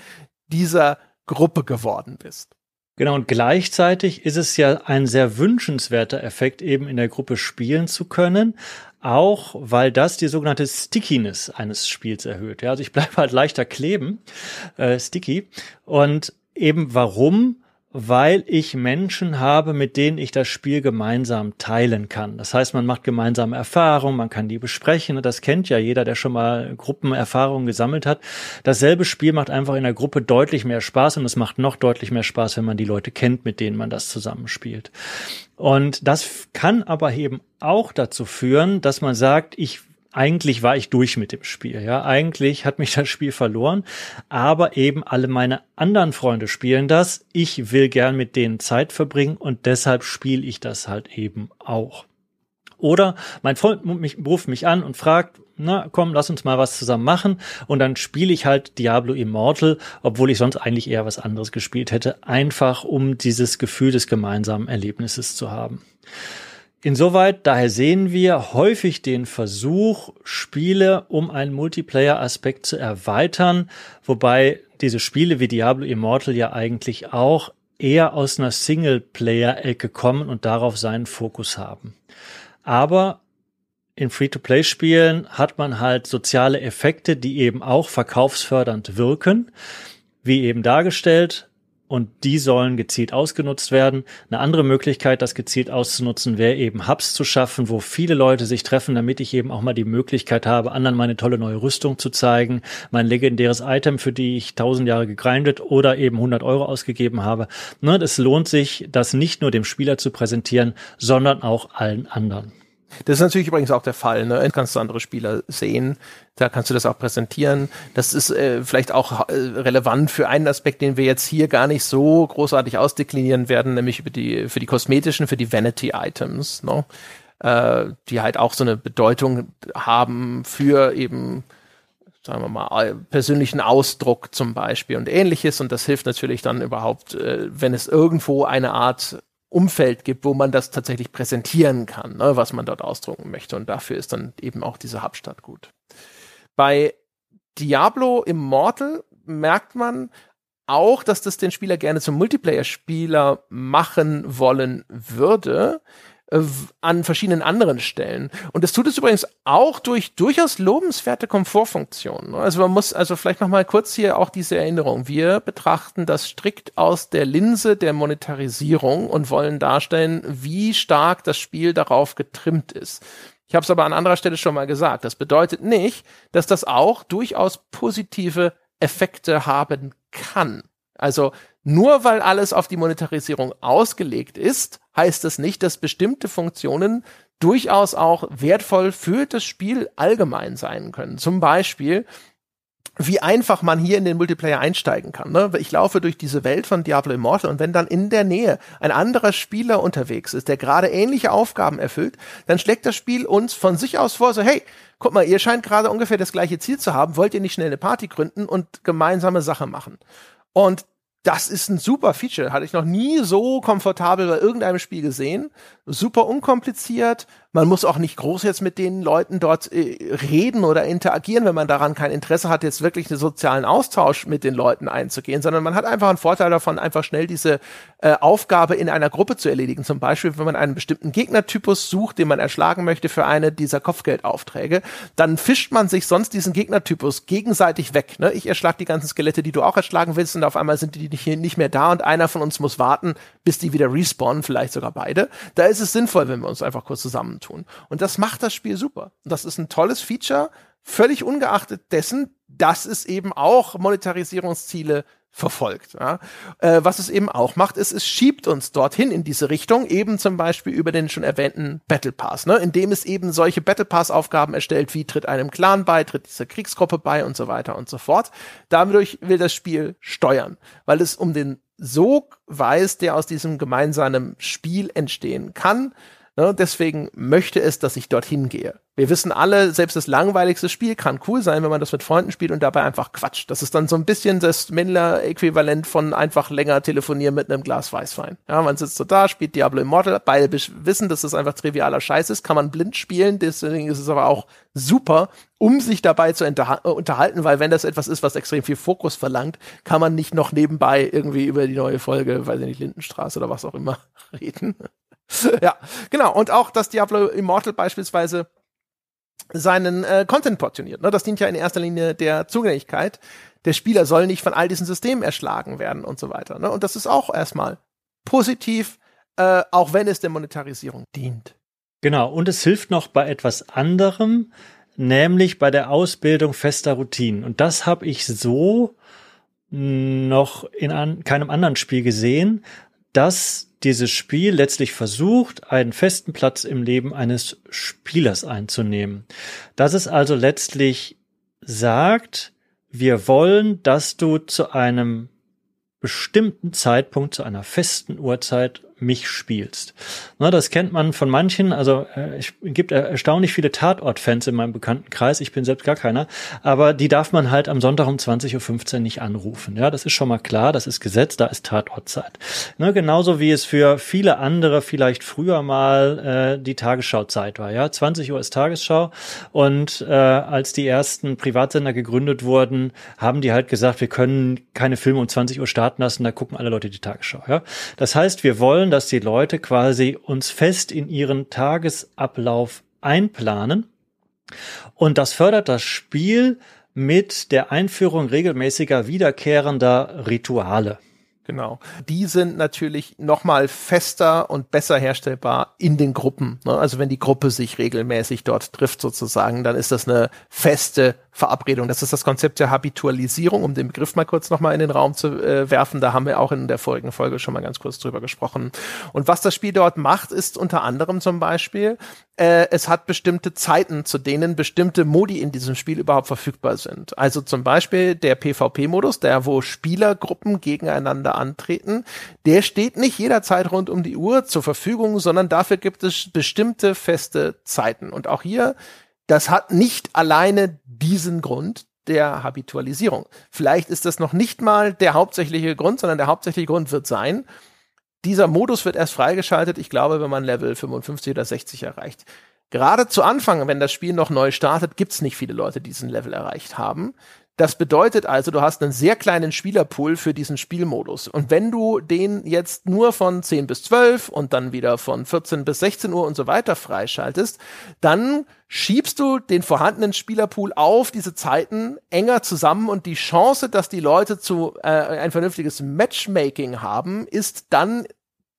dieser Gruppe geworden bist. Genau, und gleichzeitig ist es ja ein sehr wünschenswerter Effekt, eben in der Gruppe spielen zu können, auch weil das die sogenannte Stickiness eines Spiels erhöht. Ja, also ich bleibe halt leichter kleben, äh, sticky. Und eben warum? Weil ich Menschen habe, mit denen ich das Spiel gemeinsam teilen kann. Das heißt, man macht gemeinsame Erfahrungen, man kann die besprechen. Das kennt ja jeder, der schon mal Gruppenerfahrungen gesammelt hat. Dasselbe Spiel macht einfach in der Gruppe deutlich mehr Spaß und es macht noch deutlich mehr Spaß, wenn man die Leute kennt, mit denen man das zusammenspielt. Und das kann aber eben auch dazu führen, dass man sagt, ich eigentlich war ich durch mit dem Spiel. Ja, eigentlich hat mich das Spiel verloren, aber eben alle meine anderen Freunde spielen das. Ich will gern mit denen Zeit verbringen und deshalb spiele ich das halt eben auch. Oder mein Freund mich, ruft mich an und fragt, na komm, lass uns mal was zusammen machen. Und dann spiele ich halt Diablo Immortal, obwohl ich sonst eigentlich eher was anderes gespielt hätte, einfach um dieses Gefühl des gemeinsamen Erlebnisses zu haben. Insoweit, daher sehen wir häufig den Versuch, Spiele um einen Multiplayer-Aspekt zu erweitern, wobei diese Spiele wie Diablo Immortal ja eigentlich auch eher aus einer Singleplayer-Ecke kommen und darauf seinen Fokus haben. Aber in Free-to-Play-Spielen hat man halt soziale Effekte, die eben auch verkaufsfördernd wirken, wie eben dargestellt und die sollen gezielt ausgenutzt werden. Eine andere Möglichkeit, das gezielt auszunutzen, wäre eben Hubs zu schaffen, wo viele Leute sich treffen, damit ich eben auch mal die Möglichkeit habe, anderen meine tolle neue Rüstung zu zeigen, mein legendäres Item, für die ich tausend Jahre gegrindet oder eben 100 Euro ausgegeben habe. Ne, es lohnt sich, das nicht nur dem Spieler zu präsentieren, sondern auch allen anderen. Das ist natürlich übrigens auch der Fall. Ne? Kannst du andere Spieler sehen, da kannst du das auch präsentieren. Das ist äh, vielleicht auch äh, relevant für einen Aspekt, den wir jetzt hier gar nicht so großartig ausdeklinieren werden, nämlich über die für die kosmetischen, für die Vanity Items, ne? äh, die halt auch so eine Bedeutung haben für eben sagen wir mal, persönlichen Ausdruck zum Beispiel und ähnliches. Und das hilft natürlich dann überhaupt, äh, wenn es irgendwo eine Art Umfeld gibt, wo man das tatsächlich präsentieren kann, ne, was man dort ausdrucken möchte. Und dafür ist dann eben auch diese Hubstadt gut. Bei Diablo Immortal merkt man auch, dass das den Spieler gerne zum Multiplayer-Spieler machen wollen würde, an verschiedenen anderen Stellen. Und das tut es übrigens auch durch durchaus lobenswerte Komfortfunktionen. Also man muss also vielleicht noch mal kurz hier auch diese Erinnerung. Wir betrachten das strikt aus der Linse der Monetarisierung und wollen darstellen, wie stark das Spiel darauf getrimmt ist. Ich habe es aber an anderer Stelle schon mal gesagt. Das bedeutet nicht, dass das auch durchaus positive Effekte haben kann. Also nur weil alles auf die Monetarisierung ausgelegt ist, heißt das nicht, dass bestimmte Funktionen durchaus auch wertvoll für das Spiel allgemein sein können. Zum Beispiel wie einfach man hier in den Multiplayer einsteigen kann. Ne? Ich laufe durch diese Welt von Diablo Immortal und wenn dann in der Nähe ein anderer Spieler unterwegs ist, der gerade ähnliche Aufgaben erfüllt, dann schlägt das Spiel uns von sich aus vor, so hey, guck mal, ihr scheint gerade ungefähr das gleiche Ziel zu haben, wollt ihr nicht schnell eine Party gründen und gemeinsame Sache machen? Und das ist ein super Feature. Hatte ich noch nie so komfortabel bei irgendeinem Spiel gesehen. Super unkompliziert. Man muss auch nicht groß jetzt mit den Leuten dort äh, reden oder interagieren, wenn man daran kein Interesse hat, jetzt wirklich einen sozialen Austausch mit den Leuten einzugehen, sondern man hat einfach einen Vorteil davon, einfach schnell diese äh, Aufgabe in einer Gruppe zu erledigen. Zum Beispiel, wenn man einen bestimmten Gegnertypus sucht, den man erschlagen möchte für eine dieser Kopfgeldaufträge, dann fischt man sich sonst diesen Gegnertypus gegenseitig weg. Ne? Ich erschlag die ganzen Skelette, die du auch erschlagen willst, und auf einmal sind die nicht mehr da und einer von uns muss warten, bis die wieder respawnen, vielleicht sogar beide. Da ist es sinnvoll, wenn wir uns einfach kurz zusammentun. Und das macht das Spiel super. Und das ist ein tolles Feature, völlig ungeachtet dessen, dass es eben auch Monetarisierungsziele verfolgt. Ja. Äh, was es eben auch macht, ist, es schiebt uns dorthin in diese Richtung, eben zum Beispiel über den schon erwähnten Battle Pass, ne, indem es eben solche Battle Pass Aufgaben erstellt, wie tritt einem Clan bei, tritt dieser Kriegsgruppe bei und so weiter und so fort. Dadurch will das Spiel steuern, weil es um den Sog weiß, der aus diesem gemeinsamen Spiel entstehen kann. Ne, deswegen möchte es, dass ich dorthin gehe. Wir wissen alle, selbst das langweiligste Spiel kann cool sein, wenn man das mit Freunden spielt und dabei einfach quatscht. Das ist dann so ein bisschen das Männler-Äquivalent von einfach länger telefonieren mit einem Glas Weißwein. Ja, man sitzt so da, spielt Diablo Immortal, beide wissen, dass das einfach trivialer Scheiß ist, kann man blind spielen, deswegen ist es aber auch super, um sich dabei zu unterhalten, weil wenn das etwas ist, was extrem viel Fokus verlangt, kann man nicht noch nebenbei irgendwie über die neue Folge, weiß ich nicht, Lindenstraße oder was auch immer reden. ja, genau. Und auch, dass Diablo Immortal beispielsweise seinen äh, Content portioniert. Ne? Das dient ja in erster Linie der Zugänglichkeit. Der Spieler soll nicht von all diesen Systemen erschlagen werden und so weiter. Ne? Und das ist auch erstmal positiv, äh, auch wenn es der Monetarisierung dient. Genau, und es hilft noch bei etwas anderem, nämlich bei der Ausbildung fester Routinen. Und das habe ich so noch in an, keinem anderen Spiel gesehen, dass dieses Spiel letztlich versucht, einen festen Platz im Leben eines Spielers einzunehmen. Dass es also letztlich sagt, wir wollen, dass du zu einem bestimmten Zeitpunkt, zu einer festen Uhrzeit mich spielst. Na, das kennt man von manchen, also äh, es gibt erstaunlich viele Tatort-Fans in meinem Bekanntenkreis, ich bin selbst gar keiner, aber die darf man halt am Sonntag um 20.15 Uhr nicht anrufen. Ja, das ist schon mal klar, das ist Gesetz, da ist Tatortzeit. Ne, genauso wie es für viele andere vielleicht früher mal äh, die Tagesschauzeit war. Ja, 20 Uhr ist Tagesschau und äh, als die ersten Privatsender gegründet wurden, haben die halt gesagt, wir können keine Filme um 20 Uhr starten lassen, da gucken alle Leute die Tagesschau. Ja, das heißt, wir wollen wollen, dass die Leute quasi uns fest in ihren Tagesablauf einplanen. Und das fördert das Spiel mit der Einführung regelmäßiger wiederkehrender Rituale. Genau. Die sind natürlich nochmal fester und besser herstellbar in den Gruppen. Ne? Also wenn die Gruppe sich regelmäßig dort trifft sozusagen, dann ist das eine feste Verabredung. Das ist das Konzept der Habitualisierung, um den Begriff mal kurz nochmal in den Raum zu äh, werfen. Da haben wir auch in der vorigen Folge schon mal ganz kurz drüber gesprochen. Und was das Spiel dort macht, ist unter anderem zum Beispiel, äh, es hat bestimmte Zeiten, zu denen bestimmte Modi in diesem Spiel überhaupt verfügbar sind. Also zum Beispiel der PvP-Modus, der wo Spielergruppen gegeneinander antreten, der steht nicht jederzeit rund um die Uhr zur Verfügung, sondern dafür gibt es bestimmte feste Zeiten. Und auch hier das hat nicht alleine diesen Grund der Habitualisierung. Vielleicht ist das noch nicht mal der hauptsächliche Grund, sondern der hauptsächliche Grund wird sein, dieser Modus wird erst freigeschaltet, ich glaube, wenn man Level 55 oder 60 erreicht. Gerade zu Anfang, wenn das Spiel noch neu startet, gibt's nicht viele Leute, die diesen Level erreicht haben. Das bedeutet also, du hast einen sehr kleinen Spielerpool für diesen Spielmodus. Und wenn du den jetzt nur von 10 bis 12 und dann wieder von 14 bis 16 Uhr und so weiter freischaltest, dann schiebst du den vorhandenen Spielerpool auf diese Zeiten enger zusammen und die Chance, dass die Leute zu äh, ein vernünftiges Matchmaking haben, ist dann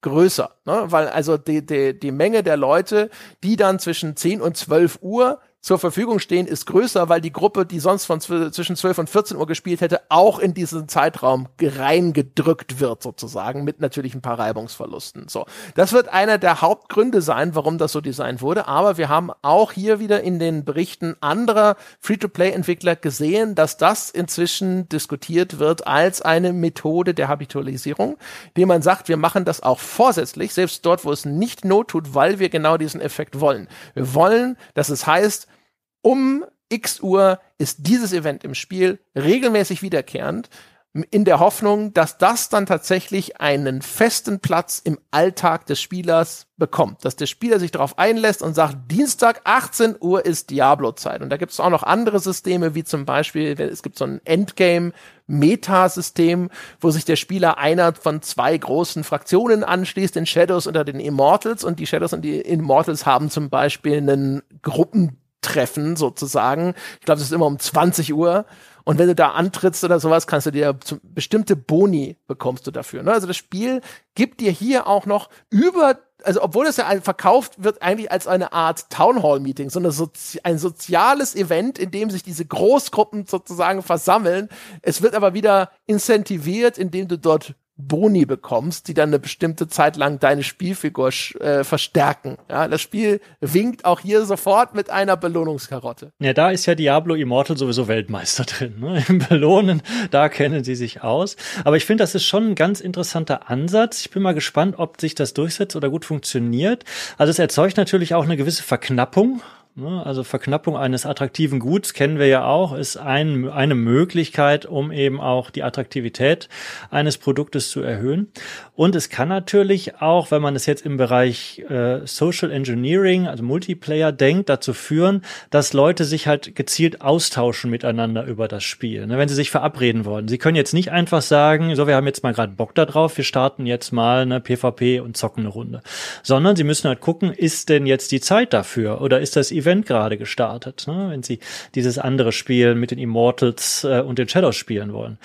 größer, ne? weil also die, die, die Menge der Leute, die dann zwischen 10 und 12 Uhr zur Verfügung stehen, ist größer, weil die Gruppe, die sonst von zwischen 12 und 14 Uhr gespielt hätte, auch in diesen Zeitraum reingedrückt wird, sozusagen, mit natürlich ein paar Reibungsverlusten. So. Das wird einer der Hauptgründe sein, warum das so designt wurde. Aber wir haben auch hier wieder in den Berichten anderer Free-to-Play-Entwickler gesehen, dass das inzwischen diskutiert wird als eine Methode der Habitualisierung, die man sagt, wir machen das auch vorsätzlich, selbst dort, wo es nicht not tut, weil wir genau diesen Effekt wollen. Wir wollen, dass es heißt, um x Uhr ist dieses Event im Spiel regelmäßig wiederkehrend, in der Hoffnung, dass das dann tatsächlich einen festen Platz im Alltag des Spielers bekommt, dass der Spieler sich darauf einlässt und sagt, Dienstag 18 Uhr ist Diablo-Zeit. Und da gibt es auch noch andere Systeme, wie zum Beispiel, es gibt so ein Endgame-Metasystem, wo sich der Spieler einer von zwei großen Fraktionen anschließt, den Shadows oder den Immortals. Und die Shadows und die Immortals haben zum Beispiel einen Gruppen Treffen sozusagen. Ich glaube, es ist immer um 20 Uhr. Und wenn du da antrittst oder sowas, kannst du dir bestimmte Boni bekommst du dafür. Ne? Also das Spiel gibt dir hier auch noch über, also obwohl es ja verkauft wird eigentlich als eine Art Townhall-Meeting, sondern Sozi ein soziales Event, in dem sich diese Großgruppen sozusagen versammeln. Es wird aber wieder incentiviert, indem du dort Boni bekommst, die dann eine bestimmte Zeit lang deine Spielfigur äh, verstärken. Ja, das Spiel winkt auch hier sofort mit einer Belohnungskarotte. Ja, da ist ja Diablo Immortal sowieso Weltmeister drin. Ne? Im Belohnen, da kennen sie sich aus. Aber ich finde, das ist schon ein ganz interessanter Ansatz. Ich bin mal gespannt, ob sich das durchsetzt oder gut funktioniert. Also es erzeugt natürlich auch eine gewisse Verknappung? Also Verknappung eines attraktiven Guts kennen wir ja auch, ist ein, eine Möglichkeit, um eben auch die Attraktivität eines Produktes zu erhöhen. Und es kann natürlich auch, wenn man es jetzt im Bereich äh, Social Engineering, also Multiplayer denkt, dazu führen, dass Leute sich halt gezielt austauschen miteinander über das Spiel, ne? wenn sie sich verabreden wollen. Sie können jetzt nicht einfach sagen, so, wir haben jetzt mal gerade Bock da drauf, wir starten jetzt mal eine PvP und zocken eine Runde, sondern sie müssen halt gucken, ist denn jetzt die Zeit dafür oder ist das Event gerade gestartet, ne? wenn sie dieses andere Spiel mit den Immortals äh, und den Shadows spielen wollen.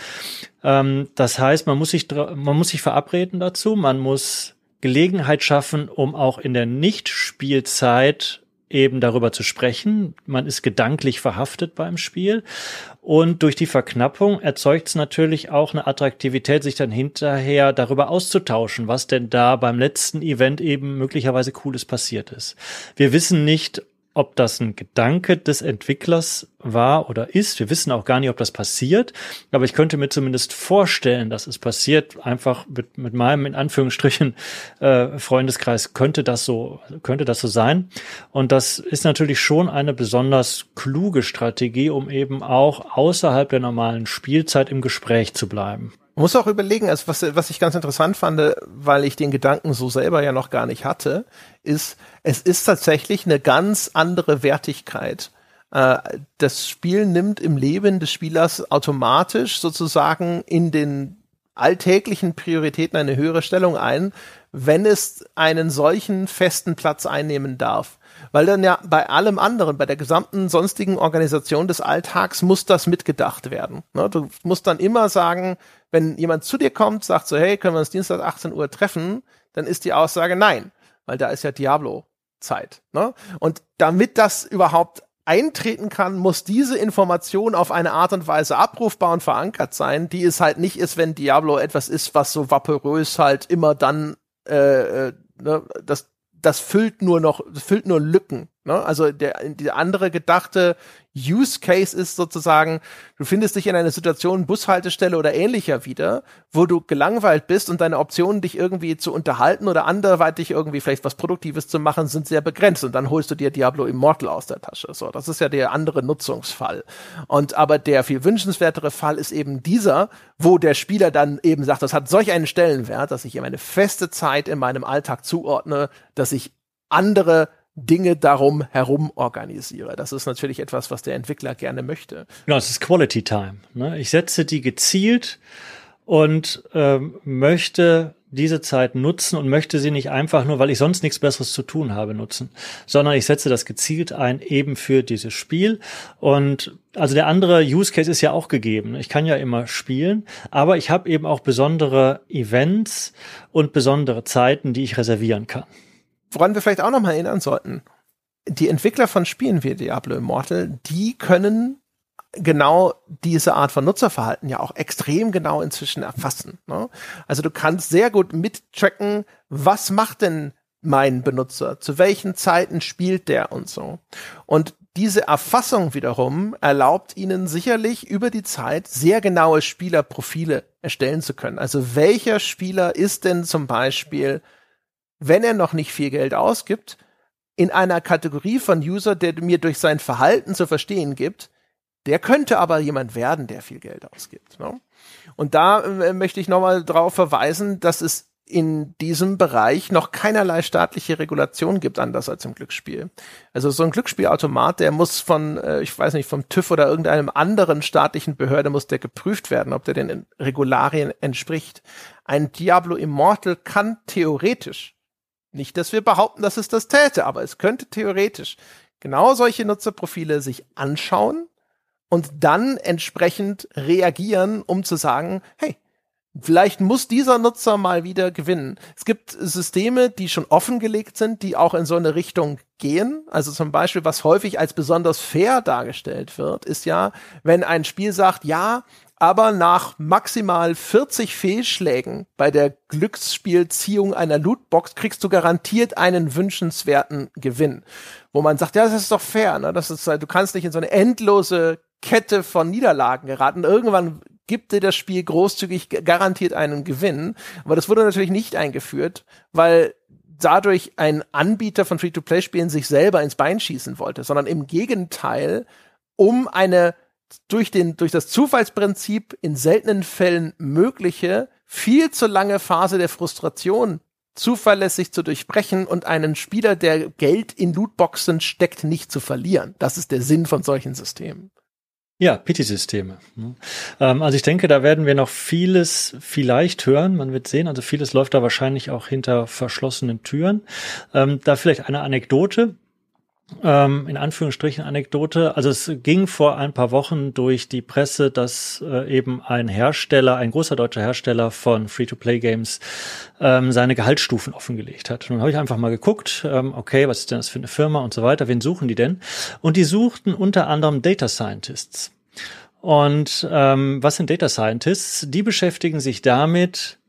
Ähm, das heißt, man muss sich man muss sich verabreden dazu, man muss Gelegenheit schaffen, um auch in der Nicht-Spielzeit eben darüber zu sprechen. Man ist gedanklich verhaftet beim Spiel. Und durch die Verknappung erzeugt es natürlich auch eine Attraktivität, sich dann hinterher darüber auszutauschen, was denn da beim letzten Event eben möglicherweise Cooles passiert ist. Wir wissen nicht, ob das ein Gedanke des Entwicklers war oder ist. Wir wissen auch gar nicht, ob das passiert, aber ich könnte mir zumindest vorstellen, dass es passiert. Einfach mit, mit meinem in Anführungsstrichen äh, Freundeskreis könnte das so könnte das so sein. Und das ist natürlich schon eine besonders kluge Strategie, um eben auch außerhalb der normalen Spielzeit im Gespräch zu bleiben. Man muss auch überlegen, also was, was ich ganz interessant fand, weil ich den Gedanken so selber ja noch gar nicht hatte, ist, es ist tatsächlich eine ganz andere Wertigkeit. Äh, das Spiel nimmt im Leben des Spielers automatisch sozusagen in den alltäglichen Prioritäten eine höhere Stellung ein, wenn es einen solchen festen Platz einnehmen darf weil dann ja bei allem anderen, bei der gesamten sonstigen Organisation des Alltags muss das mitgedacht werden. Ne? Du musst dann immer sagen, wenn jemand zu dir kommt, sagt so, hey, können wir uns Dienstag 18 Uhr treffen, dann ist die Aussage nein, weil da ist ja Diablo-Zeit. Ne? Und damit das überhaupt eintreten kann, muss diese Information auf eine Art und Weise abrufbar und verankert sein, die es halt nicht ist, wenn Diablo etwas ist, was so vaporös halt immer dann äh, äh, ne, das das füllt nur noch, füllt nur Lücken. Ne? Also der, der andere gedachte Use Case ist sozusagen, du findest dich in einer Situation, Bushaltestelle oder ähnlicher wieder, wo du gelangweilt bist und deine Optionen, dich irgendwie zu unterhalten oder anderweitig irgendwie vielleicht was Produktives zu machen, sind sehr begrenzt. Und dann holst du dir Diablo Immortal aus der Tasche. So, das ist ja der andere Nutzungsfall. Und aber der viel wünschenswertere Fall ist eben dieser, wo der Spieler dann eben sagt, das hat solch einen Stellenwert, dass ich ihm eine feste Zeit in meinem Alltag zuordne, dass ich andere Dinge darum herum organisiere. Das ist natürlich etwas, was der Entwickler gerne möchte. Genau, es ist Quality Time. Ne? Ich setze die gezielt und ähm, möchte diese Zeit nutzen und möchte sie nicht einfach nur, weil ich sonst nichts Besseres zu tun habe, nutzen, sondern ich setze das gezielt ein eben für dieses Spiel. Und also der andere Use Case ist ja auch gegeben. Ich kann ja immer spielen, aber ich habe eben auch besondere Events und besondere Zeiten, die ich reservieren kann woran wir vielleicht auch noch mal erinnern sollten. die Entwickler von Spielen wie Diablo Immortal, die können genau diese Art von Nutzerverhalten ja auch extrem genau inzwischen erfassen. Ne? Also du kannst sehr gut mittracken, was macht denn mein Benutzer, zu welchen Zeiten spielt der und so. Und diese Erfassung wiederum erlaubt ihnen sicherlich über die Zeit sehr genaue Spielerprofile erstellen zu können. Also welcher Spieler ist denn zum Beispiel, wenn er noch nicht viel Geld ausgibt, in einer Kategorie von User, der mir durch sein Verhalten zu verstehen gibt, der könnte aber jemand werden, der viel Geld ausgibt. Ne? Und da äh, möchte ich nochmal darauf verweisen, dass es in diesem Bereich noch keinerlei staatliche Regulation gibt, anders als im Glücksspiel. Also so ein Glücksspielautomat, der muss von, äh, ich weiß nicht, vom TÜV oder irgendeinem anderen staatlichen Behörde muss der geprüft werden, ob der den Regularien entspricht. Ein Diablo Immortal kann theoretisch, nicht, dass wir behaupten, dass es das täte, aber es könnte theoretisch genau solche Nutzerprofile sich anschauen und dann entsprechend reagieren, um zu sagen, hey, Vielleicht muss dieser Nutzer mal wieder gewinnen. Es gibt Systeme, die schon offengelegt sind, die auch in so eine Richtung gehen. Also zum Beispiel, was häufig als besonders fair dargestellt wird, ist ja, wenn ein Spiel sagt, ja, aber nach maximal 40 Fehlschlägen bei der Glücksspielziehung einer Lootbox kriegst du garantiert einen wünschenswerten Gewinn. Wo man sagt, ja, das ist doch fair, ne? Das ist, du kannst nicht in so eine endlose Kette von Niederlagen geraten. Irgendwann gibt dir das Spiel großzügig garantiert einen Gewinn. Aber das wurde natürlich nicht eingeführt, weil dadurch ein Anbieter von Free-to-Play-Spielen sich selber ins Bein schießen wollte, sondern im Gegenteil, um eine durch den, durch das Zufallsprinzip in seltenen Fällen mögliche, viel zu lange Phase der Frustration zuverlässig zu durchbrechen und einen Spieler, der Geld in Lootboxen steckt, nicht zu verlieren. Das ist der Sinn von solchen Systemen. Ja, Pity-Systeme. Ähm, also ich denke, da werden wir noch vieles vielleicht hören. Man wird sehen. Also vieles läuft da wahrscheinlich auch hinter verschlossenen Türen. Ähm, da vielleicht eine Anekdote ähm, in Anführungsstrichen Anekdote. Also es ging vor ein paar Wochen durch die Presse, dass äh, eben ein Hersteller, ein großer deutscher Hersteller von Free-to-Play-Games ähm, seine Gehaltsstufen offengelegt hat. Dann habe ich einfach mal geguckt, ähm, okay, was ist denn das für eine Firma und so weiter, wen suchen die denn? Und die suchten unter anderem Data Scientists. Und ähm, was sind Data Scientists? Die beschäftigen sich damit,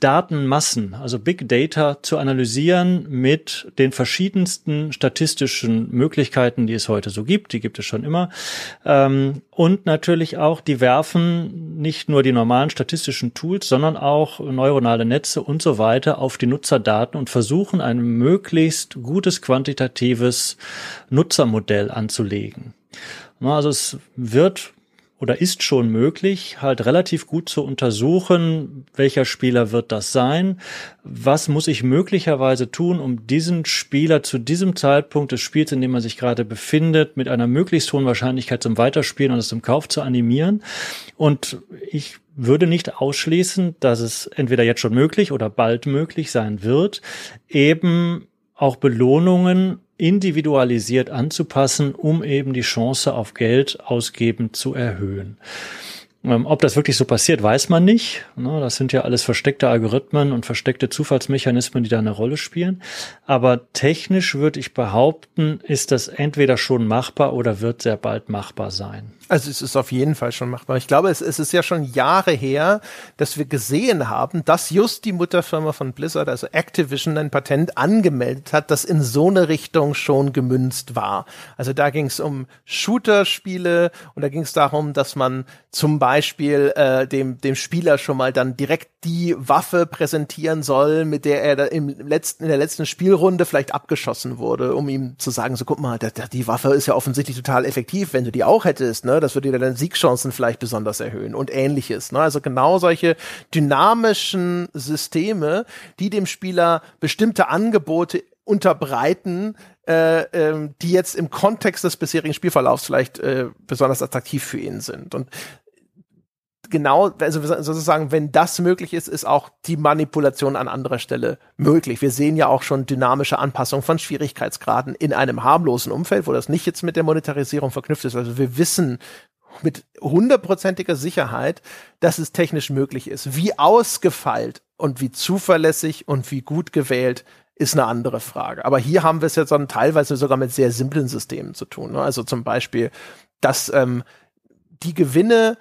Datenmassen, also Big Data zu analysieren mit den verschiedensten statistischen Möglichkeiten, die es heute so gibt. Die gibt es schon immer. Ähm, und natürlich auch, die werfen nicht nur die normalen statistischen Tools, sondern auch neuronale Netze und so weiter auf die Nutzerdaten und versuchen ein möglichst gutes quantitatives Nutzermodell anzulegen. Also es wird oder ist schon möglich, halt relativ gut zu untersuchen, welcher Spieler wird das sein, was muss ich möglicherweise tun, um diesen Spieler zu diesem Zeitpunkt des Spiels, in dem er sich gerade befindet, mit einer möglichst hohen Wahrscheinlichkeit zum Weiterspielen und zum Kauf zu animieren. Und ich würde nicht ausschließen, dass es entweder jetzt schon möglich oder bald möglich sein wird, eben auch Belohnungen individualisiert anzupassen, um eben die Chance auf Geld ausgeben zu erhöhen. Ähm, ob das wirklich so passiert, weiß man nicht. Ne, das sind ja alles versteckte Algorithmen und versteckte Zufallsmechanismen, die da eine Rolle spielen. Aber technisch würde ich behaupten, ist das entweder schon machbar oder wird sehr bald machbar sein. Also es ist auf jeden Fall schon machbar. Ich glaube, es, es, ist ja schon Jahre her, dass wir gesehen haben, dass just die Mutterfirma von Blizzard, also Activision, ein Patent angemeldet hat, das in so eine Richtung schon gemünzt war. Also da ging es um Shooter-Spiele und da ging es darum, dass man zum Beispiel äh, dem, dem Spieler schon mal dann direkt die Waffe präsentieren soll, mit der er im letzten, in der letzten Spielrunde vielleicht abgeschossen wurde, um ihm zu sagen, so guck mal, der, der, die Waffe ist ja offensichtlich total effektiv, wenn du die auch hättest, ne? Das würde dir deine Siegchancen vielleicht besonders erhöhen und ähnliches. Ne? Also genau solche dynamischen Systeme, die dem Spieler bestimmte Angebote unterbreiten, äh, äh, die jetzt im Kontext des bisherigen Spielverlaufs vielleicht äh, besonders attraktiv für ihn sind. Und genau, also sozusagen, wenn das möglich ist, ist auch die Manipulation an anderer Stelle möglich. Wir sehen ja auch schon dynamische Anpassungen von Schwierigkeitsgraden in einem harmlosen Umfeld, wo das nicht jetzt mit der Monetarisierung verknüpft ist. Also wir wissen mit hundertprozentiger Sicherheit, dass es technisch möglich ist. Wie ausgefeilt und wie zuverlässig und wie gut gewählt ist eine andere Frage. Aber hier haben wir es jetzt dann teilweise sogar mit sehr simplen Systemen zu tun. Ne? Also zum Beispiel, dass ähm, die Gewinne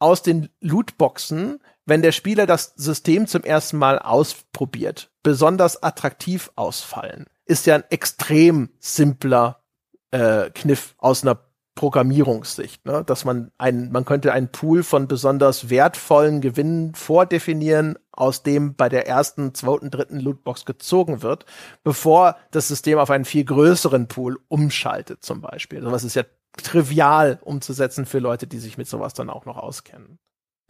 aus den Lootboxen, wenn der Spieler das System zum ersten Mal ausprobiert, besonders attraktiv ausfallen, ist ja ein extrem simpler äh, Kniff aus einer Programmierungssicht, ne? dass man ein, man könnte einen Pool von besonders wertvollen Gewinnen vordefinieren, aus dem bei der ersten, zweiten, dritten Lootbox gezogen wird, bevor das System auf einen viel größeren Pool umschaltet, zum Beispiel. Sowas ist ja trivial umzusetzen für Leute, die sich mit sowas dann auch noch auskennen.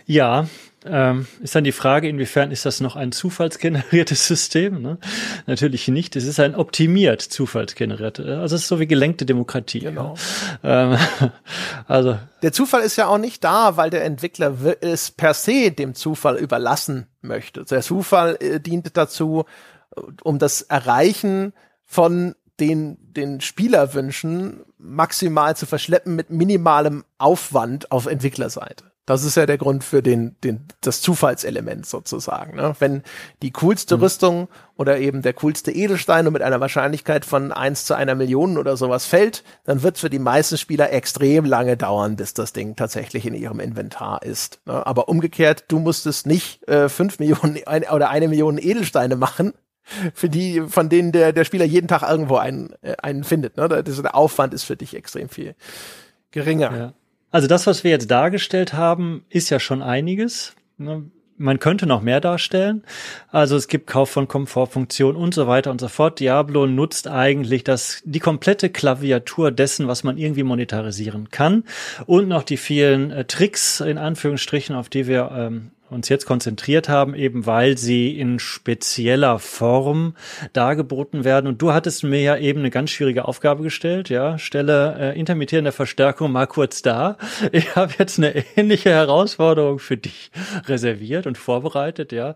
Ja, ähm, ist dann die Frage, inwiefern ist das noch ein zufallsgeneriertes System? Ne? Natürlich nicht. Es ist ein optimiert zufallsgeneriert. Also es ist so wie gelenkte Demokratie. Genau. Ja. Ähm, also der Zufall ist ja auch nicht da, weil der Entwickler es per se dem Zufall überlassen möchte. Der Zufall äh, dient dazu, um das Erreichen von den, den Spielerwünschen maximal zu verschleppen mit minimalem Aufwand auf Entwicklerseite. Das ist ja der Grund für den, den, das Zufallselement sozusagen. Ne? Wenn die coolste mhm. Rüstung oder eben der coolste Edelstein nur mit einer Wahrscheinlichkeit von eins zu einer Million oder sowas fällt, dann wird es für die meisten Spieler extrem lange dauern, bis das Ding tatsächlich in ihrem Inventar ist. Ne? Aber umgekehrt, du musstest nicht äh, fünf Millionen ein, oder eine Million Edelsteine machen, für die, von denen der, der Spieler jeden Tag irgendwo einen, äh, einen findet. Ne? Der Aufwand ist für dich extrem viel geringer. Ja. Also das, was wir jetzt dargestellt haben, ist ja schon einiges. Ne? Man könnte noch mehr darstellen. Also es gibt Kauf von Komfortfunktionen und so weiter und so fort. Diablo nutzt eigentlich das, die komplette Klaviatur dessen, was man irgendwie monetarisieren kann und noch die vielen äh, Tricks in Anführungsstrichen, auf die wir ähm, uns jetzt konzentriert haben, eben weil sie in spezieller Form dargeboten werden. Und du hattest mir ja eben eine ganz schwierige Aufgabe gestellt, ja, stelle äh, intermittierende Verstärkung mal kurz da. Ich habe jetzt eine ähnliche Herausforderung für dich reserviert und vorbereitet, ja.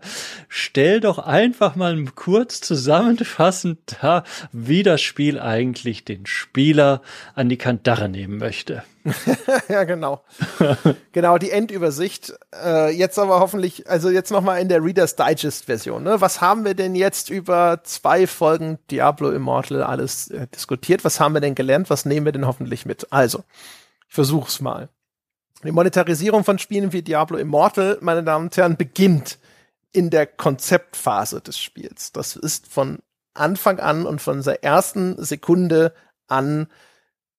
Stell doch einfach mal kurz zusammenfassend da, wie das Spiel eigentlich den Spieler an die Kandare nehmen möchte. ja, genau. genau, die Endübersicht. Äh, jetzt aber hoffentlich, also jetzt nochmal in der Reader's Digest Version. Ne? Was haben wir denn jetzt über zwei Folgen Diablo Immortal alles äh, diskutiert? Was haben wir denn gelernt? Was nehmen wir denn hoffentlich mit? Also, ich versuch's mal. Die Monetarisierung von Spielen wie Diablo Immortal, meine Damen und Herren, beginnt in der Konzeptphase des Spiels. Das ist von Anfang an und von der ersten Sekunde an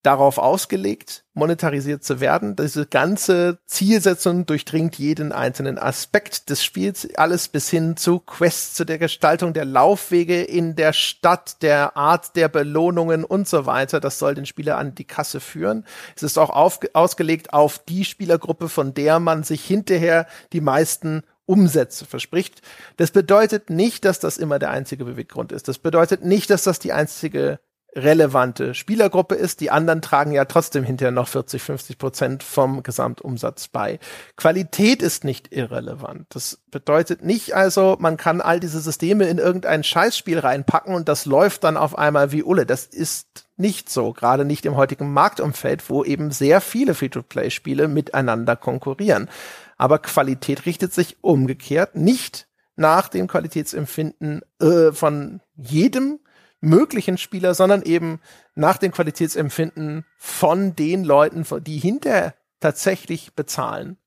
darauf ausgelegt, monetarisiert zu werden. Diese ganze Zielsetzung durchdringt jeden einzelnen Aspekt des Spiels, alles bis hin zu Quests, zu der Gestaltung der Laufwege in der Stadt, der Art der Belohnungen und so weiter. Das soll den Spieler an die Kasse führen. Es ist auch auf, ausgelegt auf die Spielergruppe, von der man sich hinterher die meisten Umsätze verspricht. Das bedeutet nicht, dass das immer der einzige Beweggrund ist. Das bedeutet nicht, dass das die einzige relevante Spielergruppe ist. Die anderen tragen ja trotzdem hinterher noch 40, 50 Prozent vom Gesamtumsatz bei. Qualität ist nicht irrelevant. Das bedeutet nicht also, man kann all diese Systeme in irgendein Scheißspiel reinpacken und das läuft dann auf einmal wie Ulle. Das ist nicht so, gerade nicht im heutigen Marktumfeld, wo eben sehr viele Free-to-Play-Spiele miteinander konkurrieren. Aber Qualität richtet sich umgekehrt nicht nach dem Qualitätsempfinden äh, von jedem möglichen Spieler, sondern eben nach dem Qualitätsempfinden von den Leuten, die hinterher tatsächlich bezahlen.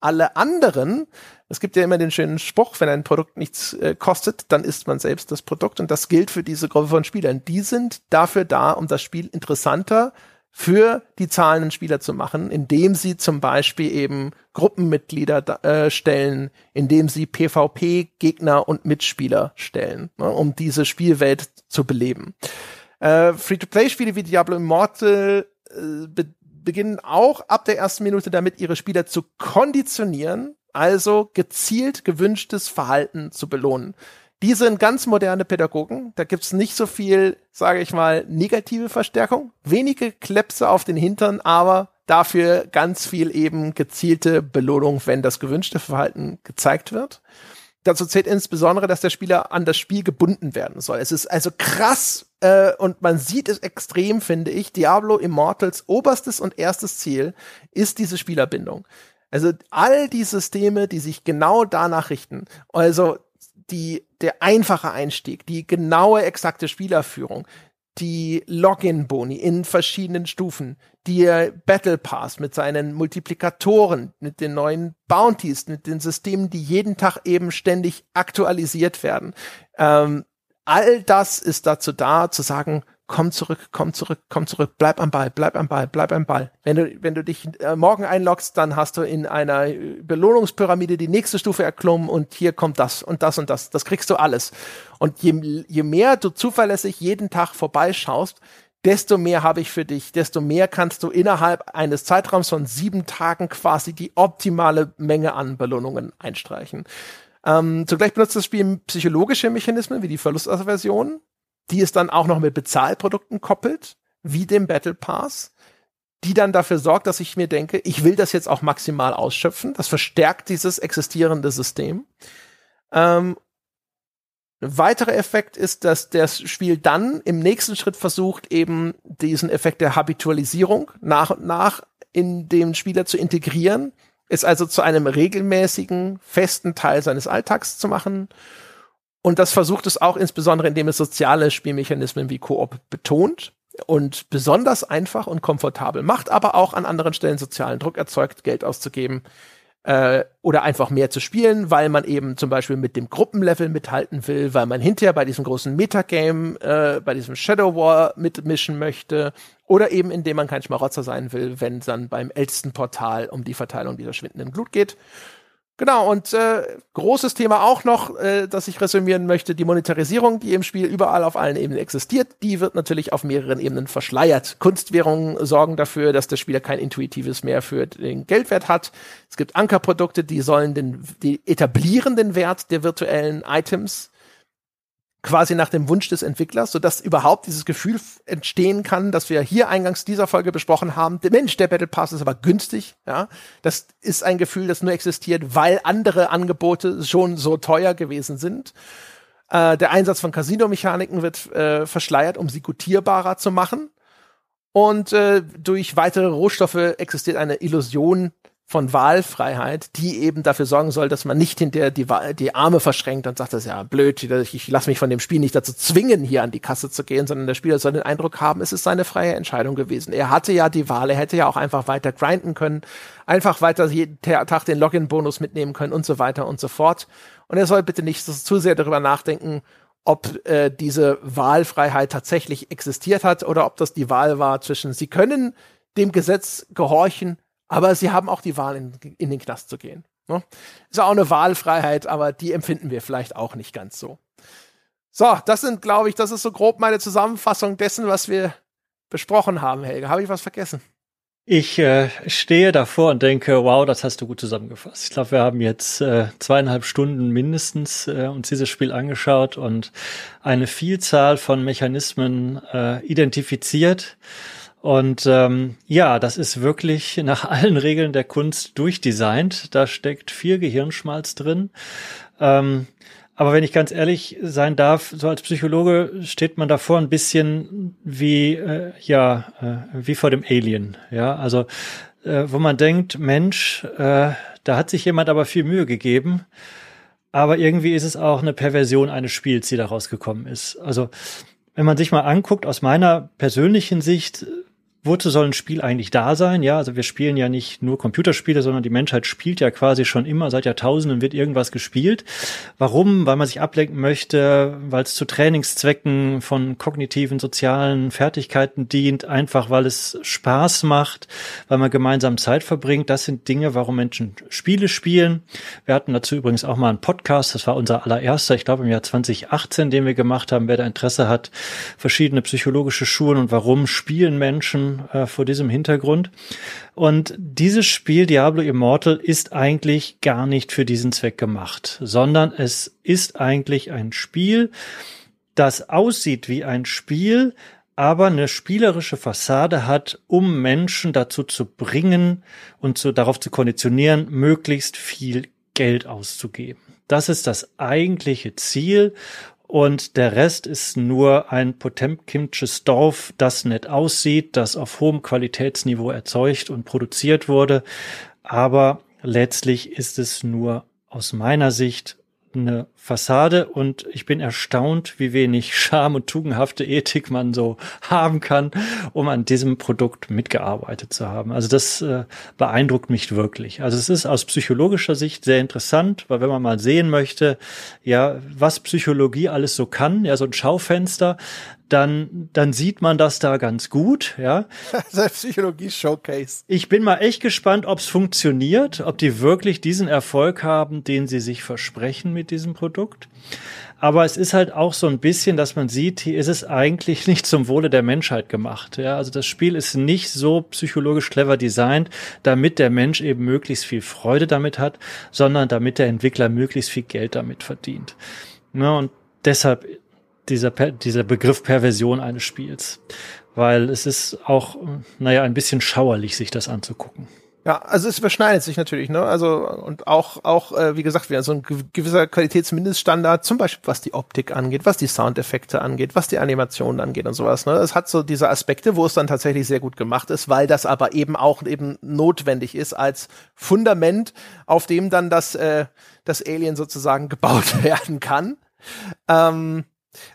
Alle anderen, es gibt ja immer den schönen Spruch, wenn ein Produkt nichts äh, kostet, dann ist man selbst das Produkt und das gilt für diese Gruppe von Spielern. Die sind dafür da, um das Spiel interessanter für die zahlenden Spieler zu machen, indem sie zum Beispiel eben Gruppenmitglieder äh, stellen, indem sie PvP-Gegner und Mitspieler stellen, ne, um diese Spielwelt zu beleben. Äh, Free-to-Play-Spiele wie Diablo Immortal äh, be beginnen auch ab der ersten Minute damit, ihre Spieler zu konditionieren, also gezielt gewünschtes Verhalten zu belohnen. Die sind ganz moderne Pädagogen. Da gibt's nicht so viel, sage ich mal, negative Verstärkung. Wenige Klepse auf den Hintern, aber dafür ganz viel eben gezielte Belohnung, wenn das gewünschte Verhalten gezeigt wird. Dazu zählt insbesondere, dass der Spieler an das Spiel gebunden werden soll. Es ist also krass äh, und man sieht es extrem, finde ich. Diablo Immortals oberstes und erstes Ziel ist diese Spielerbindung. Also all die Systeme, die sich genau danach richten. Also die, der einfache Einstieg, die genaue, exakte Spielerführung, die Login-Boni in verschiedenen Stufen, die Battle Pass mit seinen Multiplikatoren, mit den neuen Bounties, mit den Systemen, die jeden Tag eben ständig aktualisiert werden. Ähm, all das ist dazu da, zu sagen, komm zurück, komm zurück, komm zurück, bleib am Ball, bleib am Ball, bleib am Ball. Wenn du, wenn du dich äh, morgen einloggst, dann hast du in einer Belohnungspyramide die nächste Stufe erklommen und hier kommt das und das und das. Das kriegst du alles. Und je, je mehr du zuverlässig jeden Tag vorbeischaust, desto mehr habe ich für dich, desto mehr kannst du innerhalb eines Zeitraums von sieben Tagen quasi die optimale Menge an Belohnungen einstreichen. Ähm, zugleich benutzt das Spiel psychologische Mechanismen wie die Verlustaversion die es dann auch noch mit Bezahlprodukten koppelt, wie dem Battle Pass, die dann dafür sorgt, dass ich mir denke, ich will das jetzt auch maximal ausschöpfen. Das verstärkt dieses existierende System. Ähm, ein weiterer Effekt ist, dass das Spiel dann im nächsten Schritt versucht, eben diesen Effekt der Habitualisierung nach und nach in den Spieler zu integrieren, es also zu einem regelmäßigen, festen Teil seines Alltags zu machen und das versucht es auch insbesondere, indem es soziale Spielmechanismen wie Koop betont und besonders einfach und komfortabel macht, aber auch an anderen Stellen sozialen Druck erzeugt, Geld auszugeben äh, oder einfach mehr zu spielen, weil man eben zum Beispiel mit dem Gruppenlevel mithalten will, weil man hinterher bei diesem großen Metagame, äh, bei diesem Shadow War mitmischen möchte oder eben indem man kein Schmarotzer sein will, wenn es dann beim ältesten Portal um die Verteilung dieser schwindenden Glut geht. Genau, und äh, großes Thema auch noch, äh, das ich resümieren möchte, die Monetarisierung, die im Spiel überall auf allen Ebenen existiert, die wird natürlich auf mehreren Ebenen verschleiert. Kunstwährungen sorgen dafür, dass der Spieler kein intuitives mehr für den Geldwert hat. Es gibt Ankerprodukte, die sollen den, die etablieren den Wert der virtuellen Items quasi nach dem Wunsch des Entwicklers, sodass überhaupt dieses Gefühl entstehen kann, dass wir hier eingangs dieser Folge besprochen haben. Der Mensch, der Battle Pass ist aber günstig. Ja, das ist ein Gefühl, das nur existiert, weil andere Angebote schon so teuer gewesen sind. Äh, der Einsatz von Casino-Mechaniken wird äh, verschleiert, um sie gutierbarer zu machen. Und äh, durch weitere Rohstoffe existiert eine Illusion von Wahlfreiheit, die eben dafür sorgen soll, dass man nicht hinter die, die Arme verschränkt und sagt, das ist ja blöd, ich, ich lasse mich von dem Spiel nicht dazu zwingen, hier an die Kasse zu gehen, sondern der Spieler soll den Eindruck haben, es ist seine freie Entscheidung gewesen. Er hatte ja die Wahl, er hätte ja auch einfach weiter grinden können, einfach weiter jeden Tag den Login-Bonus mitnehmen können und so weiter und so fort. Und er soll bitte nicht so, zu sehr darüber nachdenken, ob äh, diese Wahlfreiheit tatsächlich existiert hat oder ob das die Wahl war zwischen, sie können dem Gesetz gehorchen aber sie haben auch die Wahl, in, in den Knast zu gehen. Ne? Ist auch eine Wahlfreiheit, aber die empfinden wir vielleicht auch nicht ganz so. So, das sind, glaube ich, das ist so grob meine Zusammenfassung dessen, was wir besprochen haben, Helge. Habe ich was vergessen? Ich äh, stehe davor und denke, wow, das hast du gut zusammengefasst. Ich glaube, wir haben jetzt äh, zweieinhalb Stunden mindestens äh, uns dieses Spiel angeschaut und eine Vielzahl von Mechanismen äh, identifiziert und ähm, ja, das ist wirklich nach allen Regeln der Kunst durchdesignt. Da steckt viel Gehirnschmalz drin. Ähm, aber wenn ich ganz ehrlich sein darf, so als Psychologe steht man davor ein bisschen wie äh, ja äh, wie vor dem Alien. Ja, also äh, wo man denkt, Mensch, äh, da hat sich jemand aber viel Mühe gegeben. Aber irgendwie ist es auch eine Perversion eines Spiels, die daraus gekommen ist. Also wenn man sich mal anguckt, aus meiner persönlichen Sicht wozu soll ein Spiel eigentlich da sein? Ja, also wir spielen ja nicht nur Computerspiele, sondern die Menschheit spielt ja quasi schon immer, seit Jahrtausenden wird irgendwas gespielt. Warum? Weil man sich ablenken möchte, weil es zu Trainingszwecken von kognitiven, sozialen Fertigkeiten dient, einfach weil es Spaß macht, weil man gemeinsam Zeit verbringt. Das sind Dinge, warum Menschen Spiele spielen. Wir hatten dazu übrigens auch mal einen Podcast, das war unser allererster, ich glaube im Jahr 2018, den wir gemacht haben. Wer da Interesse hat, verschiedene psychologische Schulen und warum spielen Menschen äh, vor diesem Hintergrund. Und dieses Spiel Diablo Immortal ist eigentlich gar nicht für diesen Zweck gemacht, sondern es ist eigentlich ein Spiel, das aussieht wie ein Spiel, aber eine spielerische Fassade hat, um Menschen dazu zu bringen und zu, darauf zu konditionieren, möglichst viel Geld auszugeben. Das ist das eigentliche Ziel und der Rest ist nur ein Potemkinsches Dorf, das nett aussieht, das auf hohem Qualitätsniveau erzeugt und produziert wurde. Aber letztlich ist es nur aus meiner Sicht eine Fassade und ich bin erstaunt, wie wenig Scham und tugendhafte Ethik man so haben kann, um an diesem Produkt mitgearbeitet zu haben. Also das äh, beeindruckt mich wirklich. Also es ist aus psychologischer Sicht sehr interessant, weil wenn man mal sehen möchte, ja, was Psychologie alles so kann, ja, so ein Schaufenster, dann, dann sieht man das da ganz gut, ja. Der Psychologie-Showcase. Ich bin mal echt gespannt, ob es funktioniert, ob die wirklich diesen Erfolg haben, den sie sich versprechen mit diesem Produkt. Aber es ist halt auch so ein bisschen, dass man sieht, hier ist es eigentlich nicht zum Wohle der Menschheit gemacht. Ja, also das Spiel ist nicht so psychologisch clever designt, damit der Mensch eben möglichst viel Freude damit hat, sondern damit der Entwickler möglichst viel Geld damit verdient. Ja, und deshalb dieser, dieser Begriff Perversion eines Spiels. Weil es ist auch, naja, ein bisschen schauerlich, sich das anzugucken. Ja, also es überschneidet sich natürlich, ne? Also und auch auch äh, wie gesagt, wieder so ein gewisser Qualitätsmindeststandard, zum Beispiel was die Optik angeht, was die Soundeffekte angeht, was die Animationen angeht und sowas. Ne? Es hat so diese Aspekte, wo es dann tatsächlich sehr gut gemacht ist, weil das aber eben auch eben notwendig ist als Fundament, auf dem dann das äh, das Alien sozusagen gebaut werden kann. Ähm,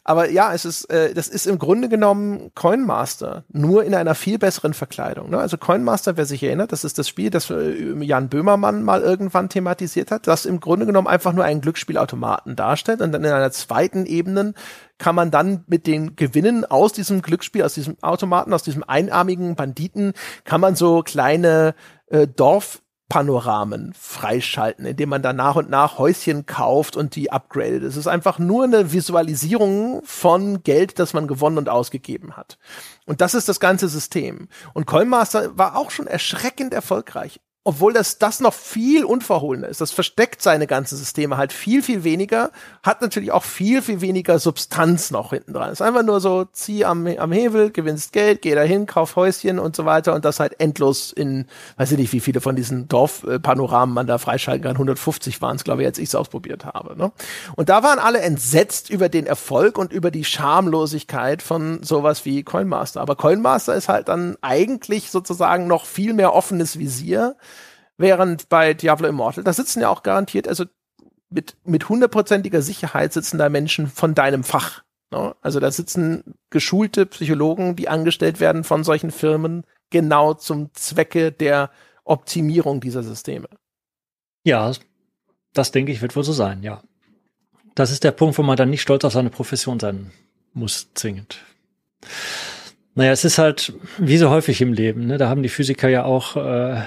aber ja, es ist, äh, das ist im Grunde genommen Coinmaster, nur in einer viel besseren Verkleidung. Ne? Also Coinmaster, wer sich erinnert, das ist das Spiel, das äh, Jan Böhmermann mal irgendwann thematisiert hat, das im Grunde genommen einfach nur einen Glücksspielautomaten darstellt und dann in einer zweiten Ebene kann man dann mit den Gewinnen aus diesem Glücksspiel, aus diesem Automaten, aus diesem einarmigen Banditen, kann man so kleine äh, Dorf Panoramen freischalten, indem man dann nach und nach Häuschen kauft und die upgradet. Es ist einfach nur eine Visualisierung von Geld, das man gewonnen und ausgegeben hat. Und das ist das ganze System. Und Coinmaster war auch schon erschreckend erfolgreich obwohl das, das noch viel unverhohlener ist. Das versteckt seine ganzen Systeme halt viel, viel weniger, hat natürlich auch viel, viel weniger Substanz noch hinten dran. ist einfach nur so, zieh am, am Hebel, gewinnst Geld, geh dahin, kauf Häuschen und so weiter und das halt endlos in, weiß ich nicht, wie viele von diesen Dorfpanoramen man da freischalten kann. 150 waren es, glaube ich, als ich es ausprobiert habe. Ne? Und da waren alle entsetzt über den Erfolg und über die Schamlosigkeit von sowas wie Coinmaster. Aber Coinmaster ist halt dann eigentlich sozusagen noch viel mehr offenes Visier Während bei Diablo Immortal, da sitzen ja auch garantiert, also mit, mit hundertprozentiger Sicherheit sitzen da Menschen von deinem Fach. Ne? Also da sitzen geschulte Psychologen, die angestellt werden von solchen Firmen, genau zum Zwecke der Optimierung dieser Systeme. Ja, das denke ich wird wohl so sein, ja. Das ist der Punkt, wo man dann nicht stolz auf seine Profession sein muss, zwingend. Naja, es ist halt wie so häufig im Leben. Ne? Da haben die Physiker ja auch äh, äh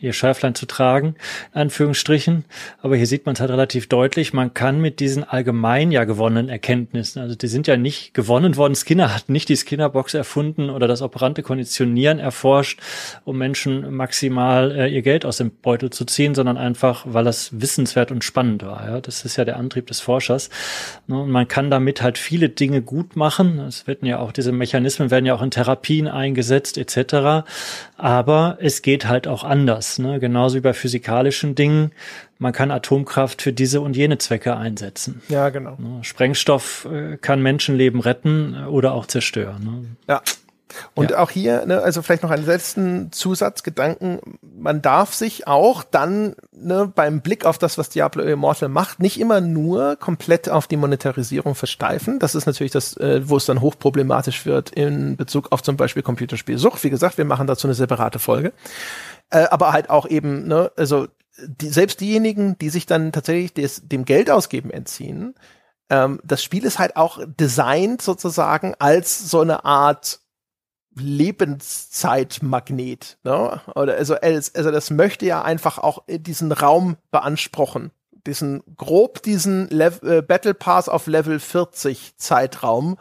ihr Schärflein zu tragen, Anführungsstrichen. Aber hier sieht man es halt relativ deutlich. Man kann mit diesen allgemein ja gewonnenen Erkenntnissen, also die sind ja nicht gewonnen worden. Skinner hat nicht die Skinnerbox erfunden oder das operante Konditionieren erforscht, um Menschen maximal äh, ihr Geld aus dem Beutel zu ziehen, sondern einfach, weil das wissenswert und spannend war. Ja? Das ist ja der Antrieb des Forschers. Ne? Und man kann damit halt viele Dinge gut machen. Es werden ja auch diese Mechanismen werden ja auch in Therapien eingesetzt etc. Aber es geht halt auch anders, ne? genauso wie bei physikalischen Dingen. Man kann Atomkraft für diese und jene Zwecke einsetzen. Ja, genau. Ne? Sprengstoff äh, kann Menschenleben retten oder auch zerstören. Ne? Ja, und ja. auch hier, ne, also vielleicht noch einen letzten Zusatzgedanken. Man darf sich auch dann ne, beim Blick auf das, was Diablo Immortal macht, nicht immer nur komplett auf die Monetarisierung versteifen. Das ist natürlich das, äh, wo es dann hochproblematisch wird in Bezug auf zum Beispiel Computerspielsucht. Wie gesagt, wir machen dazu eine separate Folge. Äh, aber halt auch eben, ne, also die, selbst diejenigen, die sich dann tatsächlich des, dem Geld ausgeben entziehen, ähm, das Spiel ist halt auch designt sozusagen als so eine Art Lebenszeitmagnet. Ne? Oder also, also das möchte ja einfach auch diesen Raum beanspruchen. Diesen grob diesen Lev äh, Battle Pass auf Level 40 Zeitraum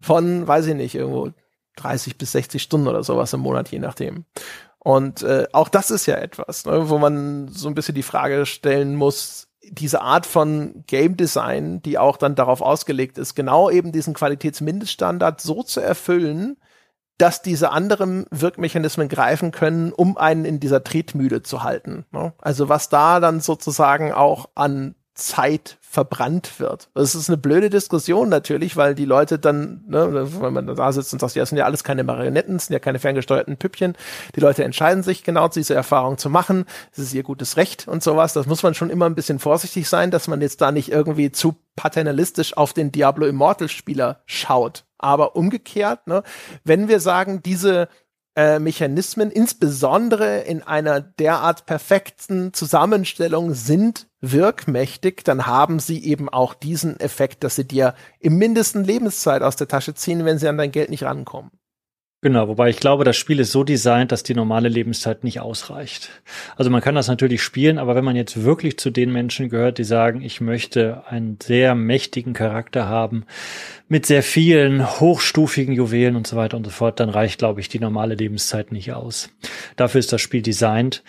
von, weiß ich nicht, irgendwo 30 bis 60 Stunden oder sowas im Monat, je nachdem. Und äh, auch das ist ja etwas, ne, wo man so ein bisschen die Frage stellen muss, diese Art von Game Design, die auch dann darauf ausgelegt ist, genau eben diesen Qualitätsmindeststandard so zu erfüllen, dass diese anderen Wirkmechanismen greifen können, um einen in dieser Tretmühle zu halten. Ne? Also was da dann sozusagen auch an Zeit verbrannt wird. Das ist eine blöde Diskussion natürlich, weil die Leute dann, ne, wenn man da sitzt und sagt, ja, das sind ja alles keine Marionetten, das sind ja keine ferngesteuerten Püppchen. Die Leute entscheiden sich genau diese Erfahrung zu machen. Das ist ihr gutes Recht und sowas. Das muss man schon immer ein bisschen vorsichtig sein, dass man jetzt da nicht irgendwie zu paternalistisch auf den Diablo Immortal Spieler schaut. Aber umgekehrt, ne, wenn wir sagen, diese äh, Mechanismen, insbesondere in einer derart perfekten Zusammenstellung, sind wirkmächtig, dann haben sie eben auch diesen Effekt, dass sie dir im mindesten Lebenszeit aus der Tasche ziehen, wenn sie an dein Geld nicht rankommen. Genau, wobei ich glaube, das Spiel ist so designt, dass die normale Lebenszeit nicht ausreicht. Also man kann das natürlich spielen, aber wenn man jetzt wirklich zu den Menschen gehört, die sagen, ich möchte einen sehr mächtigen Charakter haben, mit sehr vielen hochstufigen Juwelen und so weiter und so fort, dann reicht, glaube ich, die normale Lebenszeit nicht aus. Dafür ist das Spiel designt,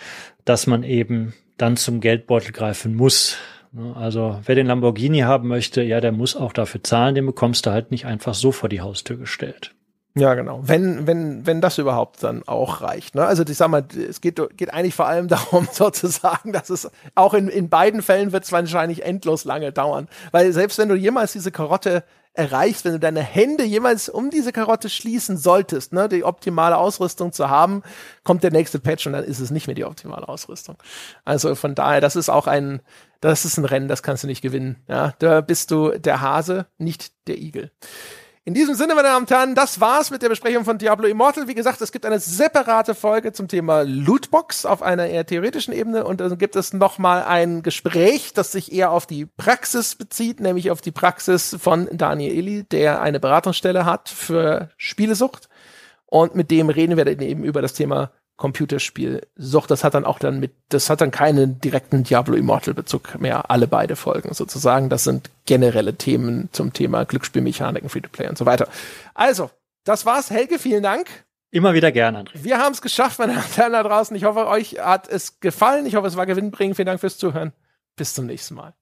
dass man eben dann zum Geldbeutel greifen muss. Also wer den Lamborghini haben möchte, ja, der muss auch dafür zahlen, den bekommst du halt nicht einfach so vor die Haustür gestellt. Ja, genau. Wenn, wenn, wenn das überhaupt dann auch reicht. Ne? Also ich sag mal, es geht, geht eigentlich vor allem darum, sozusagen, dass es auch in, in beiden Fällen wird es wahrscheinlich endlos lange dauern. Weil selbst wenn du jemals diese Karotte erreichst, wenn du deine Hände jemals um diese Karotte schließen solltest, ne, die optimale Ausrüstung zu haben, kommt der nächste Patch und dann ist es nicht mehr die optimale Ausrüstung. Also von daher, das ist auch ein, das ist ein Rennen, das kannst du nicht gewinnen. Ja, da bist du der Hase, nicht der Igel. In diesem Sinne, meine Damen und Herren, das war's mit der Besprechung von Diablo Immortal. Wie gesagt, es gibt eine separate Folge zum Thema Lootbox auf einer eher theoretischen Ebene und dann gibt es nochmal ein Gespräch, das sich eher auf die Praxis bezieht, nämlich auf die Praxis von Daniel Illy, der eine Beratungsstelle hat für Spielesucht. Und mit dem reden wir dann eben über das Thema Computerspiel Sucht. Das hat dann auch dann mit, das hat dann keinen direkten Diablo Immortal Bezug mehr. Alle beide Folgen sozusagen. Das sind generelle Themen zum Thema Glücksspielmechaniken, Free-to-Play und so weiter. Also, das war's. Helge, vielen Dank. Immer wieder gern, André. Wir haben es geschafft, meine Damen da draußen. Ich hoffe, euch hat es gefallen. Ich hoffe, es war gewinnbringend. Vielen Dank fürs Zuhören. Bis zum nächsten Mal.